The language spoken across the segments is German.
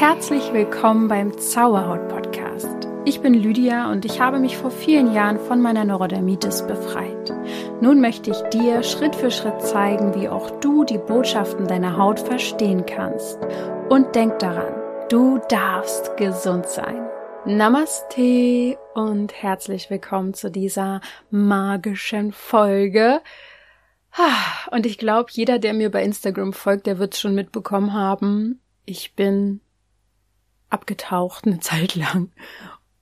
Herzlich willkommen beim Zauberhaut Podcast. Ich bin Lydia und ich habe mich vor vielen Jahren von meiner Neurodermitis befreit. Nun möchte ich dir Schritt für Schritt zeigen, wie auch du die Botschaften deiner Haut verstehen kannst. Und denk daran, du darfst gesund sein. Namaste und herzlich willkommen zu dieser magischen Folge. Und ich glaube, jeder, der mir bei Instagram folgt, der wird es schon mitbekommen haben. Ich bin abgetaucht eine Zeit lang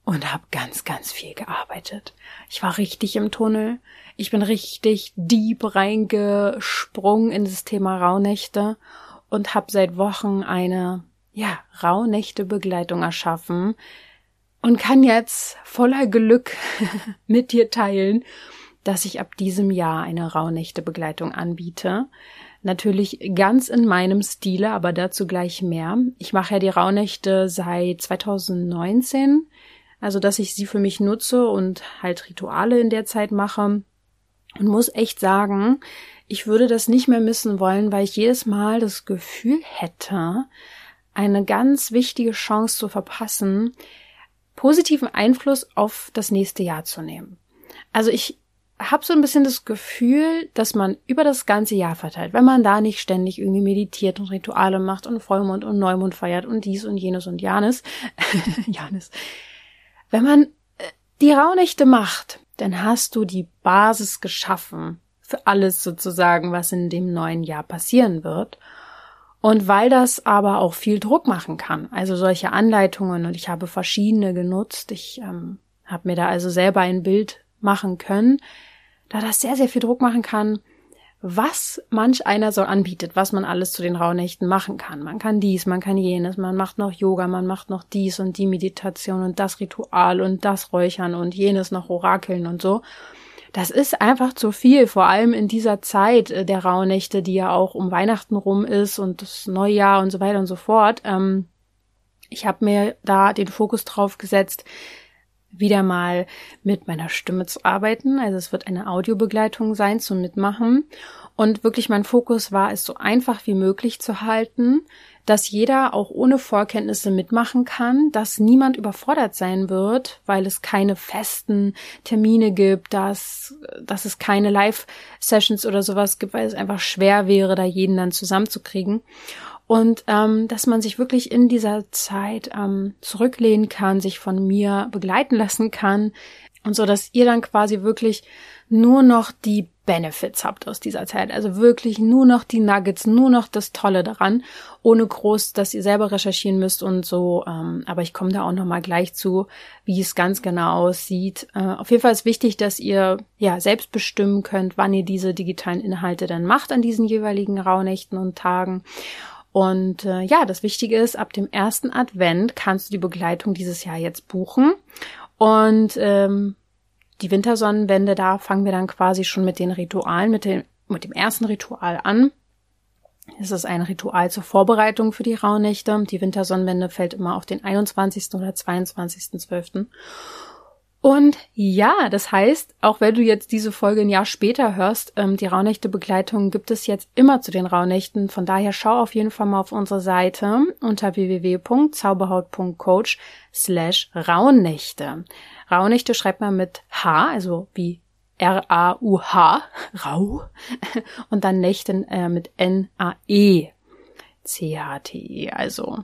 und habe ganz, ganz viel gearbeitet. Ich war richtig im Tunnel. Ich bin richtig deep reingesprungen in das Thema Rauhnächte und habe seit Wochen eine, ja, Rauhnächte-Begleitung erschaffen und kann jetzt voller Glück mit dir teilen, dass ich ab diesem Jahr eine Rauhnächte-Begleitung anbiete. Natürlich ganz in meinem Stile, aber dazu gleich mehr. Ich mache ja die Rauhnächte seit 2019, also dass ich sie für mich nutze und halt Rituale in der Zeit mache. Und muss echt sagen, ich würde das nicht mehr missen wollen, weil ich jedes Mal das Gefühl hätte, eine ganz wichtige Chance zu verpassen, positiven Einfluss auf das nächste Jahr zu nehmen. Also ich habe so ein bisschen das Gefühl, dass man über das ganze Jahr verteilt, wenn man da nicht ständig irgendwie meditiert und Rituale macht und Vollmond und Neumond feiert und dies und jenes und Janis, Janis, wenn man äh, die Rauhnächte macht, dann hast du die Basis geschaffen für alles sozusagen, was in dem neuen Jahr passieren wird. Und weil das aber auch viel Druck machen kann, also solche Anleitungen, und ich habe verschiedene genutzt, ich ähm, habe mir da also selber ein Bild machen können, da das sehr, sehr viel Druck machen kann, was manch einer so anbietet, was man alles zu den Rauhnächten machen kann. Man kann dies, man kann jenes, man macht noch Yoga, man macht noch dies und die Meditation und das Ritual und das Räuchern und jenes noch Orakeln und so. Das ist einfach zu viel, vor allem in dieser Zeit äh, der Rauhnächte, die ja auch um Weihnachten rum ist und das Neujahr und so weiter und so fort. Ähm, ich habe mir da den Fokus drauf gesetzt, wieder mal mit meiner Stimme zu arbeiten. Also es wird eine Audiobegleitung sein zum Mitmachen. Und wirklich mein Fokus war, es so einfach wie möglich zu halten, dass jeder auch ohne Vorkenntnisse mitmachen kann, dass niemand überfordert sein wird, weil es keine festen Termine gibt, dass, dass es keine Live-Sessions oder sowas gibt, weil es einfach schwer wäre, da jeden dann zusammenzukriegen und ähm, dass man sich wirklich in dieser Zeit ähm, zurücklehnen kann, sich von mir begleiten lassen kann und so, dass ihr dann quasi wirklich nur noch die Benefits habt aus dieser Zeit. Also wirklich nur noch die Nuggets, nur noch das Tolle daran, ohne groß, dass ihr selber recherchieren müsst und so. Ähm, aber ich komme da auch noch mal gleich zu, wie es ganz genau aussieht. Äh, auf jeden Fall ist wichtig, dass ihr ja selbst bestimmen könnt, wann ihr diese digitalen Inhalte dann macht an diesen jeweiligen Rauhnächten und Tagen. Und äh, ja, das Wichtige ist, ab dem ersten Advent kannst du die Begleitung dieses Jahr jetzt buchen. Und ähm, die Wintersonnenwende, da fangen wir dann quasi schon mit den Ritualen, mit dem, mit dem ersten Ritual an. Es ist ein Ritual zur Vorbereitung für die Rauhnächte. Die Wintersonnenwende fällt immer auf den 21. oder 22.12. Und ja, das heißt, auch wenn du jetzt diese Folge ein Jahr später hörst, ähm, die Rauhnächte-Begleitung gibt es jetzt immer zu den Rauhnächten. Von daher schau auf jeden Fall mal auf unsere Seite unter www.zauberhaut.coach slash Rauhnächte. Rauhnächte schreibt man mit H, also wie R-A-U-H, Rau, und dann Nächten äh, mit N-A-E, C-H-T-E, also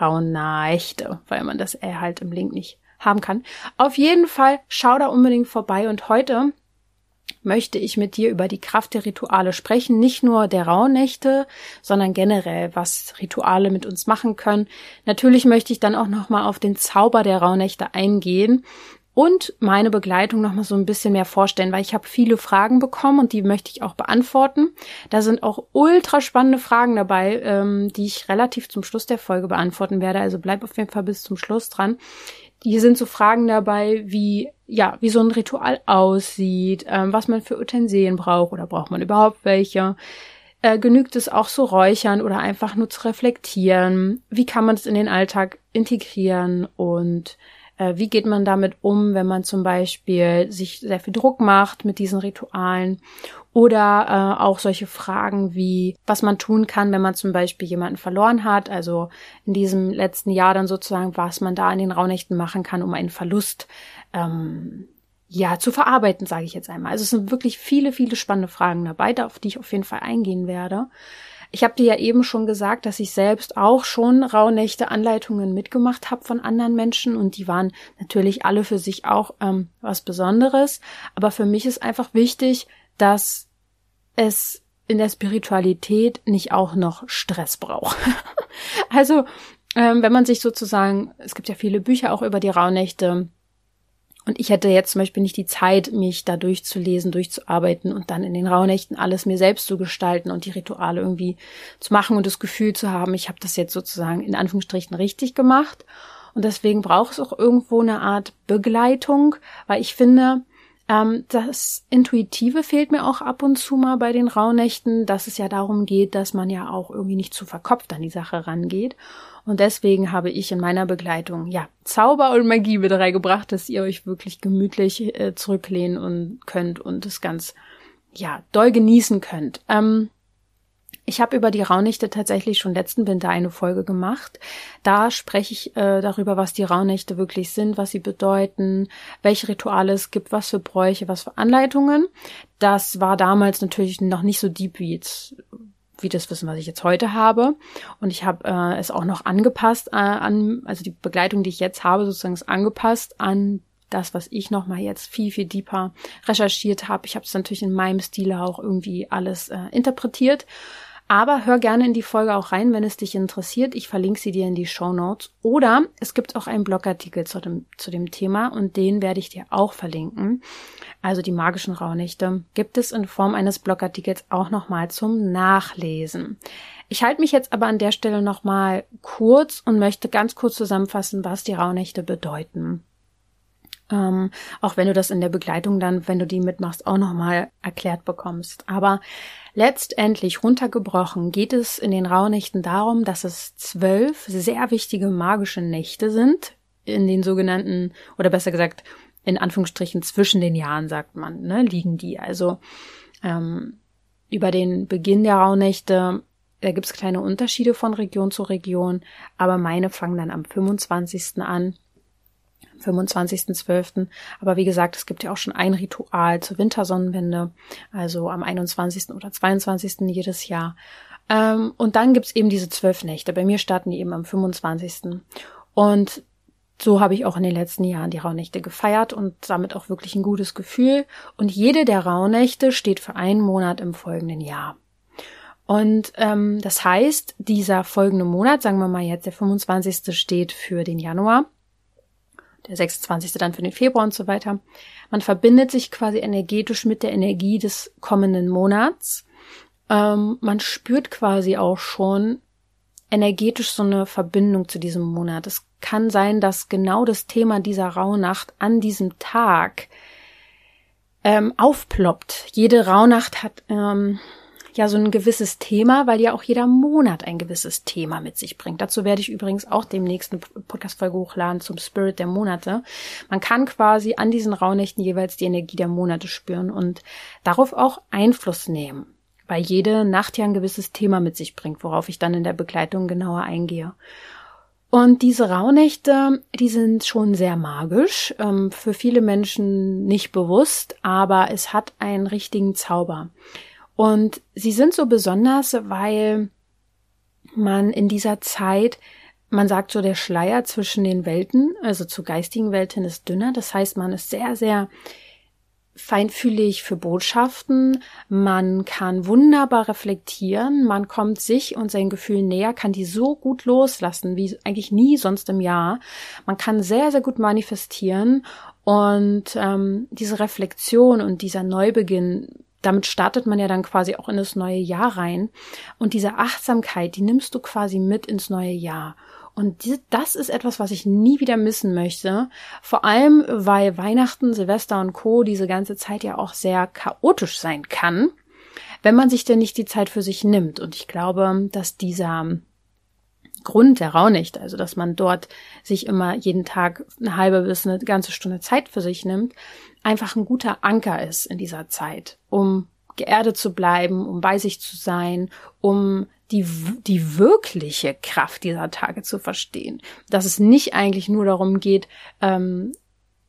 Rauhnächte, weil man das R halt im Link nicht haben kann. Auf jeden Fall schau da unbedingt vorbei und heute möchte ich mit dir über die Kraft der Rituale sprechen, nicht nur der Rauhnächte, sondern generell, was Rituale mit uns machen können. Natürlich möchte ich dann auch noch mal auf den Zauber der Rauhnächte eingehen und meine Begleitung noch mal so ein bisschen mehr vorstellen, weil ich habe viele Fragen bekommen und die möchte ich auch beantworten. Da sind auch ultra spannende Fragen dabei, ähm, die ich relativ zum Schluss der Folge beantworten werde. Also bleib auf jeden Fall bis zum Schluss dran. Hier sind so Fragen dabei, wie ja, wie so ein Ritual aussieht, ähm, was man für Utensilien braucht oder braucht man überhaupt welche. Äh, genügt es auch zu räuchern oder einfach nur zu reflektieren? Wie kann man es in den Alltag integrieren und äh, wie geht man damit um, wenn man zum Beispiel sich sehr viel Druck macht mit diesen Ritualen? Oder äh, auch solche Fragen wie, was man tun kann, wenn man zum Beispiel jemanden verloren hat. Also in diesem letzten Jahr dann sozusagen, was man da in den Rauhnächten machen kann, um einen Verlust ähm, ja zu verarbeiten, sage ich jetzt einmal. Also es sind wirklich viele, viele spannende Fragen dabei, auf die ich auf jeden Fall eingehen werde. Ich habe dir ja eben schon gesagt, dass ich selbst auch schon Rauhnächte Anleitungen mitgemacht habe von anderen Menschen und die waren natürlich alle für sich auch ähm, was Besonderes. Aber für mich ist einfach wichtig, dass es in der Spiritualität nicht auch noch Stress braucht. also ähm, wenn man sich sozusagen, es gibt ja viele Bücher auch über die Rauhnächte, und ich hätte jetzt zum Beispiel nicht die Zeit, mich da durchzulesen, durchzuarbeiten und dann in den Rauhnächten alles mir selbst zu gestalten und die Rituale irgendwie zu machen und das Gefühl zu haben, ich habe das jetzt sozusagen in Anführungsstrichen richtig gemacht. Und deswegen braucht es auch irgendwo eine Art Begleitung, weil ich finde, ähm, das Intuitive fehlt mir auch ab und zu mal bei den Rauhnächten, dass es ja darum geht, dass man ja auch irgendwie nicht zu verkopft an die Sache rangeht. Und deswegen habe ich in meiner Begleitung, ja, Zauber und Magie mit reingebracht, dass ihr euch wirklich gemütlich äh, zurücklehnen und könnt und es ganz, ja, doll genießen könnt. Ähm, ich habe über die Rauhnächte tatsächlich schon letzten Winter eine Folge gemacht. Da spreche ich äh, darüber, was die Rauhnächte wirklich sind, was sie bedeuten, welche Rituale es gibt, was für Bräuche, was für Anleitungen. Das war damals natürlich noch nicht so deep wie jetzt wie das Wissen, was ich jetzt heute habe. Und ich habe äh, es auch noch angepasst äh, an, also die Begleitung, die ich jetzt habe, sozusagen ist angepasst an das, was ich nochmal jetzt viel, viel deeper recherchiert habe. Ich habe es natürlich in meinem Stil auch irgendwie alles äh, interpretiert. Aber hör gerne in die Folge auch rein, wenn es dich interessiert. Ich verlinke sie dir in die Show Notes. Oder es gibt auch einen Blogartikel zu dem, zu dem Thema und den werde ich dir auch verlinken. Also die magischen Rauhnächte gibt es in Form eines Blogartikels auch nochmal zum Nachlesen. Ich halte mich jetzt aber an der Stelle nochmal kurz und möchte ganz kurz zusammenfassen, was die Rauhnächte bedeuten. Ähm, auch wenn du das in der Begleitung dann, wenn du die mitmachst, auch nochmal erklärt bekommst. Aber letztendlich runtergebrochen geht es in den Rauhnächten darum, dass es zwölf sehr wichtige magische Nächte sind, in den sogenannten, oder besser gesagt, in Anführungsstrichen zwischen den Jahren, sagt man, ne, liegen die. Also ähm, über den Beginn der Rauhnächte, da gibt es kleine Unterschiede von Region zu Region, aber meine fangen dann am 25. an 25.12. Aber wie gesagt, es gibt ja auch schon ein Ritual zur Wintersonnenwende, also am 21. oder 22. jedes Jahr. Ähm, und dann gibt's eben diese zwölf Nächte. Bei mir starten die eben am 25. Und so habe ich auch in den letzten Jahren die Rauhnächte gefeiert und damit auch wirklich ein gutes Gefühl. Und jede der Rauhnächte steht für einen Monat im folgenden Jahr. Und ähm, das heißt, dieser folgende Monat, sagen wir mal jetzt der 25. steht für den Januar der 26. dann für den Februar und so weiter. Man verbindet sich quasi energetisch mit der Energie des kommenden Monats. Ähm, man spürt quasi auch schon energetisch so eine Verbindung zu diesem Monat. Es kann sein, dass genau das Thema dieser Rauhnacht an diesem Tag ähm, aufploppt. Jede Rauhnacht hat ähm, ja so ein gewisses Thema, weil ja auch jeder Monat ein gewisses Thema mit sich bringt. Dazu werde ich übrigens auch demnächst eine Podcast-Folge hochladen zum Spirit der Monate. Man kann quasi an diesen Rauhnächten jeweils die Energie der Monate spüren und darauf auch Einfluss nehmen, weil jede Nacht ja ein gewisses Thema mit sich bringt, worauf ich dann in der Begleitung genauer eingehe. Und diese Rauhnächte, die sind schon sehr magisch, ähm, für viele Menschen nicht bewusst, aber es hat einen richtigen Zauber. Und sie sind so besonders, weil man in dieser Zeit, man sagt so, der Schleier zwischen den Welten, also zur geistigen Welt hin ist dünner. Das heißt, man ist sehr, sehr feinfühlig für Botschaften. Man kann wunderbar reflektieren. Man kommt sich und seinen Gefühlen näher, kann die so gut loslassen wie eigentlich nie sonst im Jahr. Man kann sehr, sehr gut manifestieren und ähm, diese Reflexion und dieser Neubeginn damit startet man ja dann quasi auch in das neue Jahr rein. Und diese Achtsamkeit, die nimmst du quasi mit ins neue Jahr. Und das ist etwas, was ich nie wieder missen möchte. Vor allem, weil Weihnachten, Silvester und Co. diese ganze Zeit ja auch sehr chaotisch sein kann, wenn man sich denn nicht die Zeit für sich nimmt. Und ich glaube, dass dieser Grund der Raunicht, also dass man dort sich immer jeden Tag eine halbe bis eine ganze Stunde Zeit für sich nimmt, einfach ein guter Anker ist in dieser Zeit, um geerdet zu bleiben, um bei sich zu sein, um die, die wirkliche Kraft dieser Tage zu verstehen. Dass es nicht eigentlich nur darum geht, ähm,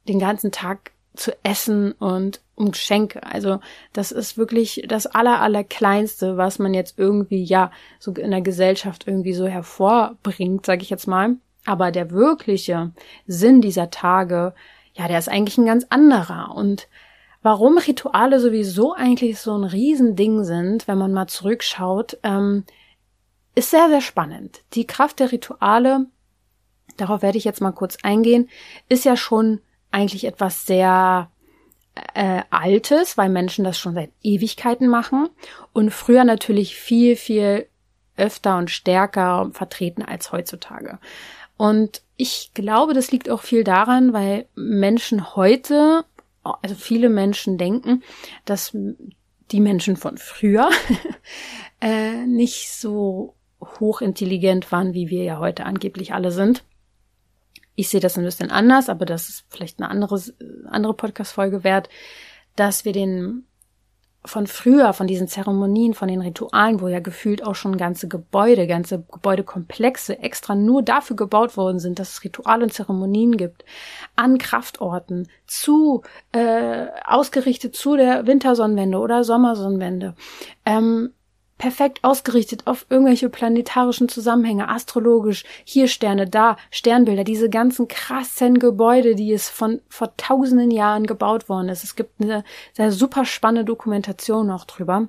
den ganzen Tag zu essen und um Geschenke. Also das ist wirklich das aller, aller Kleinste, was man jetzt irgendwie, ja, so in der Gesellschaft irgendwie so hervorbringt, sage ich jetzt mal. Aber der wirkliche Sinn dieser Tage, ja, der ist eigentlich ein ganz anderer. Und warum Rituale sowieso eigentlich so ein Riesending sind, wenn man mal zurückschaut, ähm, ist sehr, sehr spannend. Die Kraft der Rituale, darauf werde ich jetzt mal kurz eingehen, ist ja schon eigentlich etwas sehr äh, Altes, weil Menschen das schon seit Ewigkeiten machen und früher natürlich viel, viel öfter und stärker vertreten als heutzutage. Und ich glaube, das liegt auch viel daran, weil Menschen heute, also viele Menschen denken, dass die Menschen von früher äh, nicht so hochintelligent waren, wie wir ja heute angeblich alle sind. Ich sehe das ein bisschen anders, aber das ist vielleicht eine andere, andere Podcast-Folge wert, dass wir den von früher, von diesen Zeremonien, von den Ritualen, wo ja gefühlt auch schon ganze Gebäude, ganze Gebäudekomplexe extra nur dafür gebaut worden sind, dass es Rituale und Zeremonien gibt, an Kraftorten, zu äh, ausgerichtet zu der Wintersonnenwende oder Sommersonnenwende, ähm, perfekt ausgerichtet auf irgendwelche planetarischen Zusammenhänge, astrologisch, hier Sterne, da Sternbilder, diese ganzen krassen Gebäude, die es von vor tausenden Jahren gebaut worden ist. Es gibt eine sehr super spannende Dokumentation noch drüber.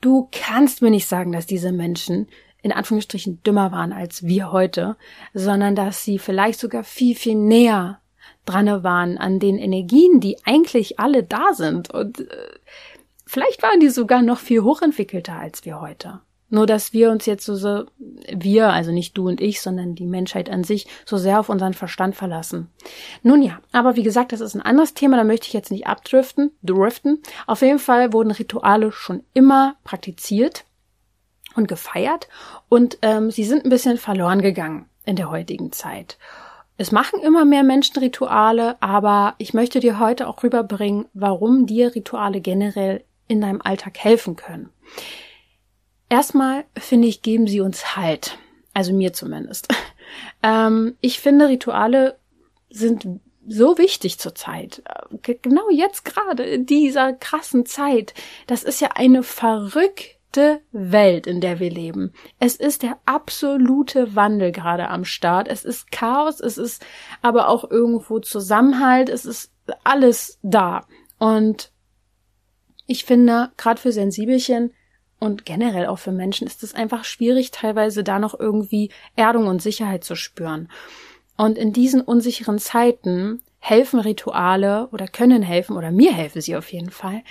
Du kannst mir nicht sagen, dass diese Menschen in Anführungsstrichen dümmer waren als wir heute, sondern dass sie vielleicht sogar viel, viel näher dran waren an den Energien, die eigentlich alle da sind und äh, Vielleicht waren die sogar noch viel hochentwickelter als wir heute. Nur dass wir uns jetzt so, so, wir, also nicht du und ich, sondern die Menschheit an sich, so sehr auf unseren Verstand verlassen. Nun ja, aber wie gesagt, das ist ein anderes Thema, da möchte ich jetzt nicht abdriften, driften. Auf jeden Fall wurden Rituale schon immer praktiziert und gefeiert und ähm, sie sind ein bisschen verloren gegangen in der heutigen Zeit. Es machen immer mehr Menschen Rituale, aber ich möchte dir heute auch rüberbringen, warum dir Rituale generell in deinem Alltag helfen können. Erstmal finde ich, geben sie uns Halt. Also mir zumindest. Ähm, ich finde, Rituale sind so wichtig zurzeit. Genau jetzt gerade in dieser krassen Zeit. Das ist ja eine verrückte Welt, in der wir leben. Es ist der absolute Wandel gerade am Start. Es ist Chaos, es ist aber auch irgendwo Zusammenhalt, es ist alles da. Und ich finde, gerade für Sensibelchen und generell auch für Menschen ist es einfach schwierig, teilweise da noch irgendwie Erdung und Sicherheit zu spüren. Und in diesen unsicheren Zeiten helfen Rituale oder können helfen, oder mir helfen sie auf jeden Fall,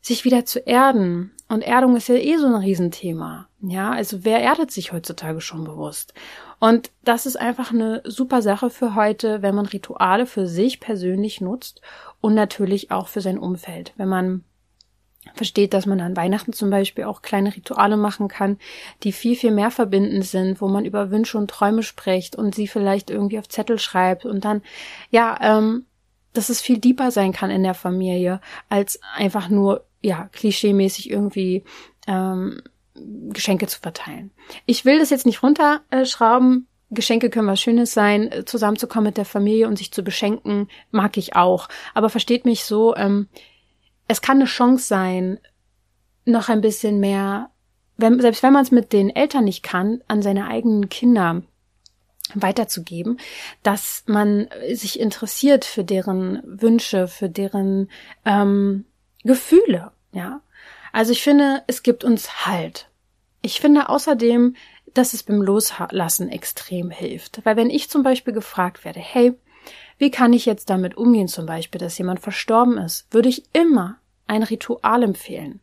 sich wieder zu erden. Und Erdung ist ja eh so ein Riesenthema. Ja, also wer erdet sich heutzutage schon bewusst? Und das ist einfach eine super Sache für heute, wenn man Rituale für sich persönlich nutzt und natürlich auch für sein Umfeld. Wenn man versteht, dass man an Weihnachten zum Beispiel auch kleine Rituale machen kann, die viel, viel mehr verbindend sind, wo man über Wünsche und Träume spricht und sie vielleicht irgendwie auf Zettel schreibt und dann, ja, ähm, dass es viel deeper sein kann in der Familie, als einfach nur, ja, klischeemäßig irgendwie ähm, Geschenke zu verteilen. Ich will das jetzt nicht runterschrauben, Geschenke können was Schönes sein, zusammenzukommen mit der Familie und sich zu beschenken, mag ich auch. Aber versteht mich so, ähm, es kann eine Chance sein, noch ein bisschen mehr, wenn, selbst wenn man es mit den Eltern nicht kann, an seine eigenen Kinder weiterzugeben, dass man sich interessiert für deren Wünsche, für deren ähm, Gefühle, ja. Also ich finde, es gibt uns Halt. Ich finde außerdem, dass es beim Loslassen extrem hilft. Weil wenn ich zum Beispiel gefragt werde, hey, wie kann ich jetzt damit umgehen, zum Beispiel, dass jemand verstorben ist? Würde ich immer ein Ritual empfehlen.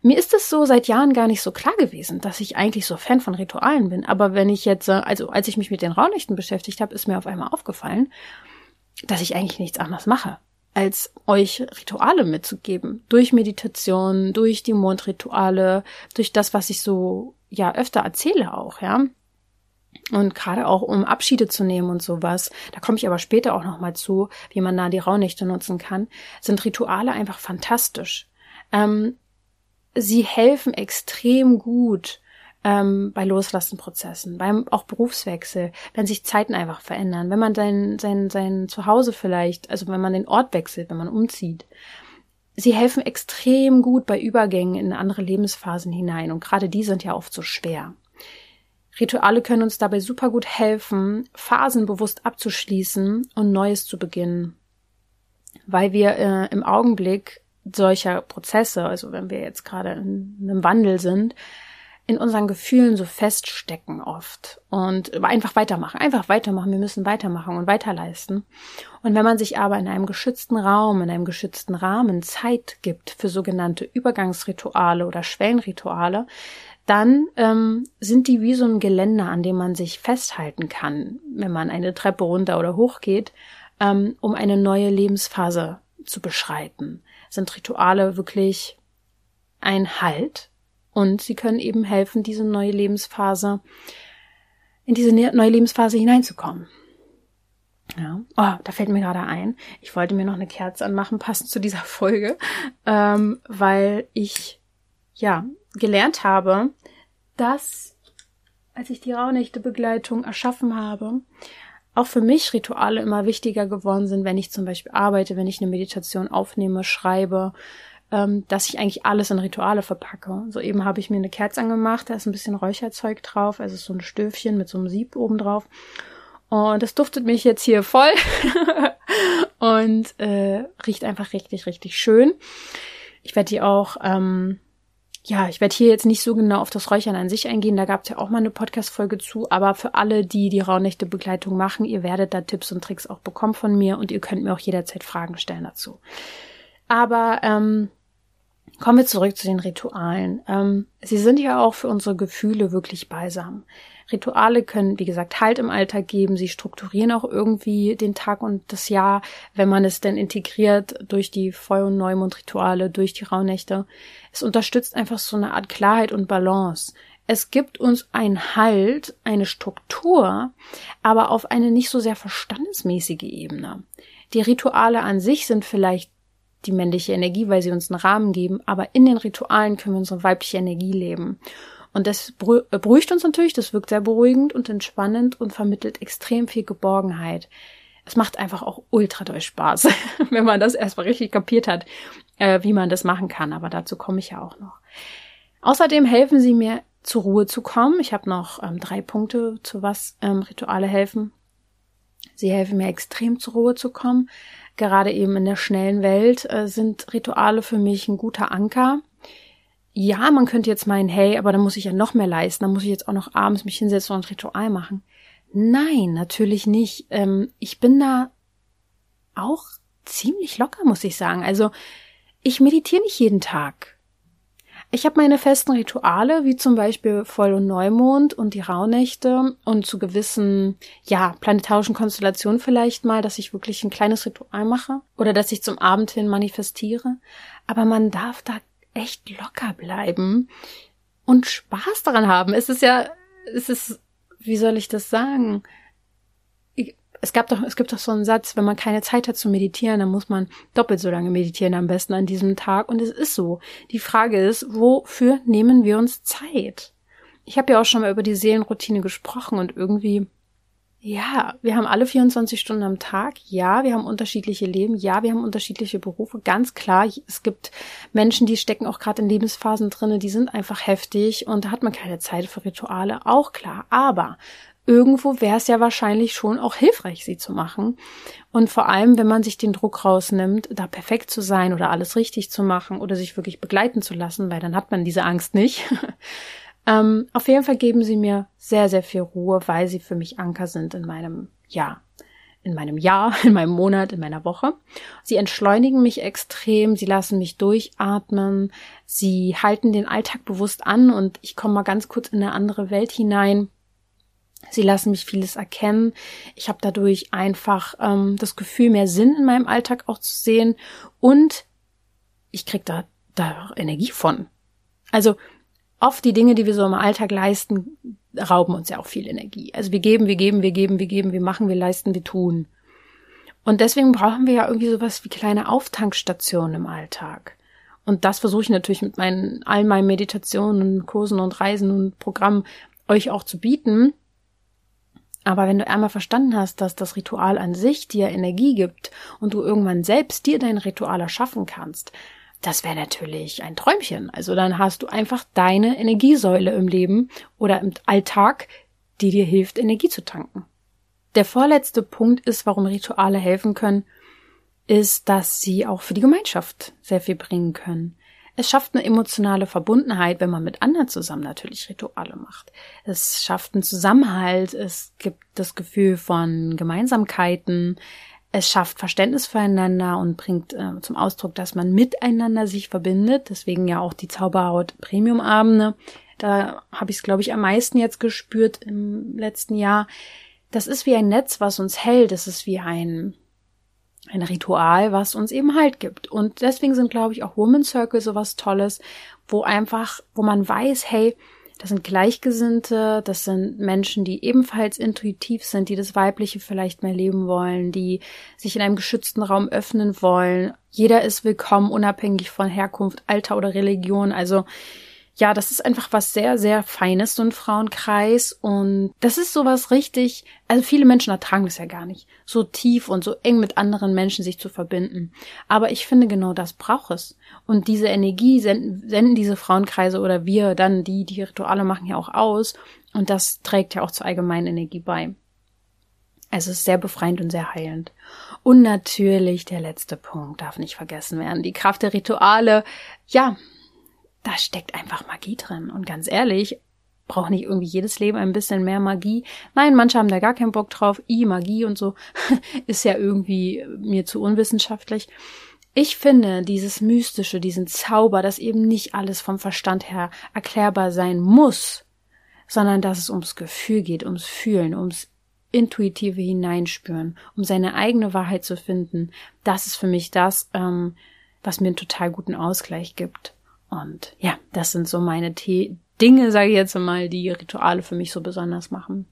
Mir ist es so seit Jahren gar nicht so klar gewesen, dass ich eigentlich so Fan von Ritualen bin. Aber wenn ich jetzt, äh, also als ich mich mit den Raunächten beschäftigt habe, ist mir auf einmal aufgefallen, dass ich eigentlich nichts anderes mache, als euch Rituale mitzugeben. Durch Meditation, durch die Mondrituale, durch das, was ich so ja öfter erzähle auch, ja. Und gerade auch um Abschiede zu nehmen und sowas, da komme ich aber später auch nochmal zu, wie man da die Rauhnächte nutzen kann, sind Rituale einfach fantastisch. Ähm, sie helfen extrem gut ähm, bei Loslassenprozessen, beim auch Berufswechsel, wenn sich Zeiten einfach verändern, wenn man sein, sein, sein Zuhause vielleicht, also wenn man den Ort wechselt, wenn man umzieht. Sie helfen extrem gut bei Übergängen in andere Lebensphasen hinein und gerade die sind ja oft so schwer. Rituale können uns dabei super gut helfen, Phasen bewusst abzuschließen und Neues zu beginnen. Weil wir äh, im Augenblick solcher Prozesse, also wenn wir jetzt gerade in einem Wandel sind, in unseren Gefühlen so feststecken oft und einfach weitermachen, einfach weitermachen, wir müssen weitermachen und weiterleisten. Und wenn man sich aber in einem geschützten Raum, in einem geschützten Rahmen Zeit gibt für sogenannte Übergangsrituale oder Schwellenrituale, dann ähm, sind die wie so ein Geländer, an dem man sich festhalten kann, wenn man eine Treppe runter oder hoch geht, ähm, um eine neue Lebensphase zu beschreiten. Sind Rituale wirklich ein Halt und sie können eben helfen, diese neue Lebensphase, in diese ne-, neue Lebensphase hineinzukommen. Ja. Oh, da fällt mir gerade ein. Ich wollte mir noch eine Kerze anmachen, passend zu dieser Folge, ähm, weil ich ja gelernt habe, dass, als ich die Rauhnächte-Begleitung erschaffen habe, auch für mich Rituale immer wichtiger geworden sind, wenn ich zum Beispiel arbeite, wenn ich eine Meditation aufnehme, schreibe, ähm, dass ich eigentlich alles in Rituale verpacke. So eben habe ich mir eine Kerze angemacht, da ist ein bisschen Räucherzeug drauf, also so ein Stöfchen mit so einem Sieb oben drauf. Und das duftet mich jetzt hier voll und äh, riecht einfach richtig, richtig schön. Ich werde die auch ähm, ja, ich werde hier jetzt nicht so genau auf das Räuchern an sich eingehen, da gab es ja auch mal eine Podcast-Folge zu, aber für alle, die die Rauhnächte-Begleitung machen, ihr werdet da Tipps und Tricks auch bekommen von mir und ihr könnt mir auch jederzeit Fragen stellen dazu. Aber ähm, kommen wir zurück zu den Ritualen. Ähm, sie sind ja auch für unsere Gefühle wirklich beisam. Rituale können, wie gesagt, Halt im Alltag geben. Sie strukturieren auch irgendwie den Tag und das Jahr, wenn man es denn integriert durch die Voll- und Neumondrituale, durch die Rauhnächte. Es unterstützt einfach so eine Art Klarheit und Balance. Es gibt uns ein Halt, eine Struktur, aber auf eine nicht so sehr verstandesmäßige Ebene. Die Rituale an sich sind vielleicht die männliche Energie, weil sie uns einen Rahmen geben, aber in den Ritualen können wir unsere weibliche Energie leben. Und das äh, beruhigt uns natürlich, das wirkt sehr beruhigend und entspannend und vermittelt extrem viel Geborgenheit. Es macht einfach auch ultra doll Spaß, wenn man das erstmal richtig kapiert hat, äh, wie man das machen kann. Aber dazu komme ich ja auch noch. Außerdem helfen sie mir, zur Ruhe zu kommen. Ich habe noch ähm, drei Punkte, zu was ähm, Rituale helfen. Sie helfen mir extrem zur Ruhe zu kommen. Gerade eben in der schnellen Welt äh, sind Rituale für mich ein guter Anker ja, man könnte jetzt meinen, hey, aber dann muss ich ja noch mehr leisten, dann muss ich jetzt auch noch abends mich hinsetzen und ein Ritual machen. Nein, natürlich nicht. Ähm, ich bin da auch ziemlich locker, muss ich sagen. Also ich meditiere nicht jeden Tag. Ich habe meine festen Rituale, wie zum Beispiel Voll- und Neumond und die Rauhnächte und zu gewissen, ja, planetarischen Konstellationen vielleicht mal, dass ich wirklich ein kleines Ritual mache oder dass ich zum Abend hin manifestiere. Aber man darf da echt locker bleiben und Spaß daran haben. Es ist ja, es ist, wie soll ich das sagen? es gab doch, es gibt doch so einen Satz, wenn man keine Zeit hat zu meditieren, dann muss man doppelt so lange meditieren am besten an diesem Tag. Und es ist so. Die Frage ist, wofür nehmen wir uns Zeit? Ich habe ja auch schon mal über die Seelenroutine gesprochen und irgendwie ja, wir haben alle 24 Stunden am Tag. Ja, wir haben unterschiedliche Leben. Ja, wir haben unterschiedliche Berufe. Ganz klar, es gibt Menschen, die stecken auch gerade in Lebensphasen drinne, die sind einfach heftig und da hat man keine Zeit für Rituale. Auch klar. Aber irgendwo wäre es ja wahrscheinlich schon auch hilfreich, sie zu machen. Und vor allem, wenn man sich den Druck rausnimmt, da perfekt zu sein oder alles richtig zu machen oder sich wirklich begleiten zu lassen, weil dann hat man diese Angst nicht. Ähm, auf jeden Fall geben sie mir sehr, sehr viel Ruhe, weil sie für mich Anker sind in meinem Jahr. In meinem Jahr, in meinem Monat, in meiner Woche. Sie entschleunigen mich extrem, sie lassen mich durchatmen, sie halten den Alltag bewusst an und ich komme mal ganz kurz in eine andere Welt hinein. Sie lassen mich vieles erkennen. Ich habe dadurch einfach ähm, das Gefühl, mehr Sinn in meinem Alltag auch zu sehen und ich krieg da, da Energie von. Also oft die Dinge, die wir so im Alltag leisten, rauben uns ja auch viel Energie. Also wir geben, wir geben, wir geben, wir geben, wir machen, wir leisten, wir tun. Und deswegen brauchen wir ja irgendwie sowas wie kleine Auftankstationen im Alltag. Und das versuche ich natürlich mit meinen, all meinen Meditationen, Kursen und Reisen und Programmen euch auch zu bieten. Aber wenn du einmal verstanden hast, dass das Ritual an sich dir Energie gibt und du irgendwann selbst dir dein Ritual erschaffen kannst, das wäre natürlich ein Träumchen. Also dann hast du einfach deine Energiesäule im Leben oder im Alltag, die dir hilft, Energie zu tanken. Der vorletzte Punkt ist, warum Rituale helfen können, ist, dass sie auch für die Gemeinschaft sehr viel bringen können. Es schafft eine emotionale Verbundenheit, wenn man mit anderen zusammen natürlich Rituale macht. Es schafft einen Zusammenhalt, es gibt das Gefühl von Gemeinsamkeiten, es schafft Verständnis füreinander und bringt äh, zum Ausdruck, dass man miteinander sich verbindet. Deswegen ja auch die Zauberhaut Premium Abende. Da habe ich es, glaube ich, am meisten jetzt gespürt im letzten Jahr. Das ist wie ein Netz, was uns hält. Es ist wie ein ein Ritual, was uns eben Halt gibt. Und deswegen sind, glaube ich, auch Woman Circle sowas Tolles, wo einfach, wo man weiß, hey, das sind Gleichgesinnte, das sind Menschen, die ebenfalls intuitiv sind, die das Weibliche vielleicht mehr leben wollen, die sich in einem geschützten Raum öffnen wollen. Jeder ist willkommen, unabhängig von Herkunft, Alter oder Religion. Also ja, das ist einfach was sehr, sehr Feines, so ein Frauenkreis. Und das ist sowas richtig, also viele Menschen ertragen das ja gar nicht, so tief und so eng mit anderen Menschen sich zu verbinden. Aber ich finde, genau das braucht es. Und diese Energie senden, senden diese Frauenkreise oder wir dann, die die Rituale machen, ja auch aus. Und das trägt ja auch zur allgemeinen Energie bei. Es ist sehr befreiend und sehr heilend. Und natürlich der letzte Punkt darf nicht vergessen werden. Die Kraft der Rituale. Ja, da steckt einfach Magie drin. Und ganz ehrlich, braucht nicht irgendwie jedes Leben ein bisschen mehr Magie. Nein, manche haben da gar keinen Bock drauf. I, Magie und so ist ja irgendwie mir zu unwissenschaftlich. Ich finde dieses Mystische, diesen Zauber, dass eben nicht alles vom Verstand her erklärbar sein muss, sondern dass es ums Gefühl geht, ums Fühlen, ums intuitive Hineinspüren, um seine eigene Wahrheit zu finden. Das ist für mich das, ähm, was mir einen total guten Ausgleich gibt. Und ja, das sind so meine The Dinge, sage ich jetzt mal, die Rituale für mich so besonders machen.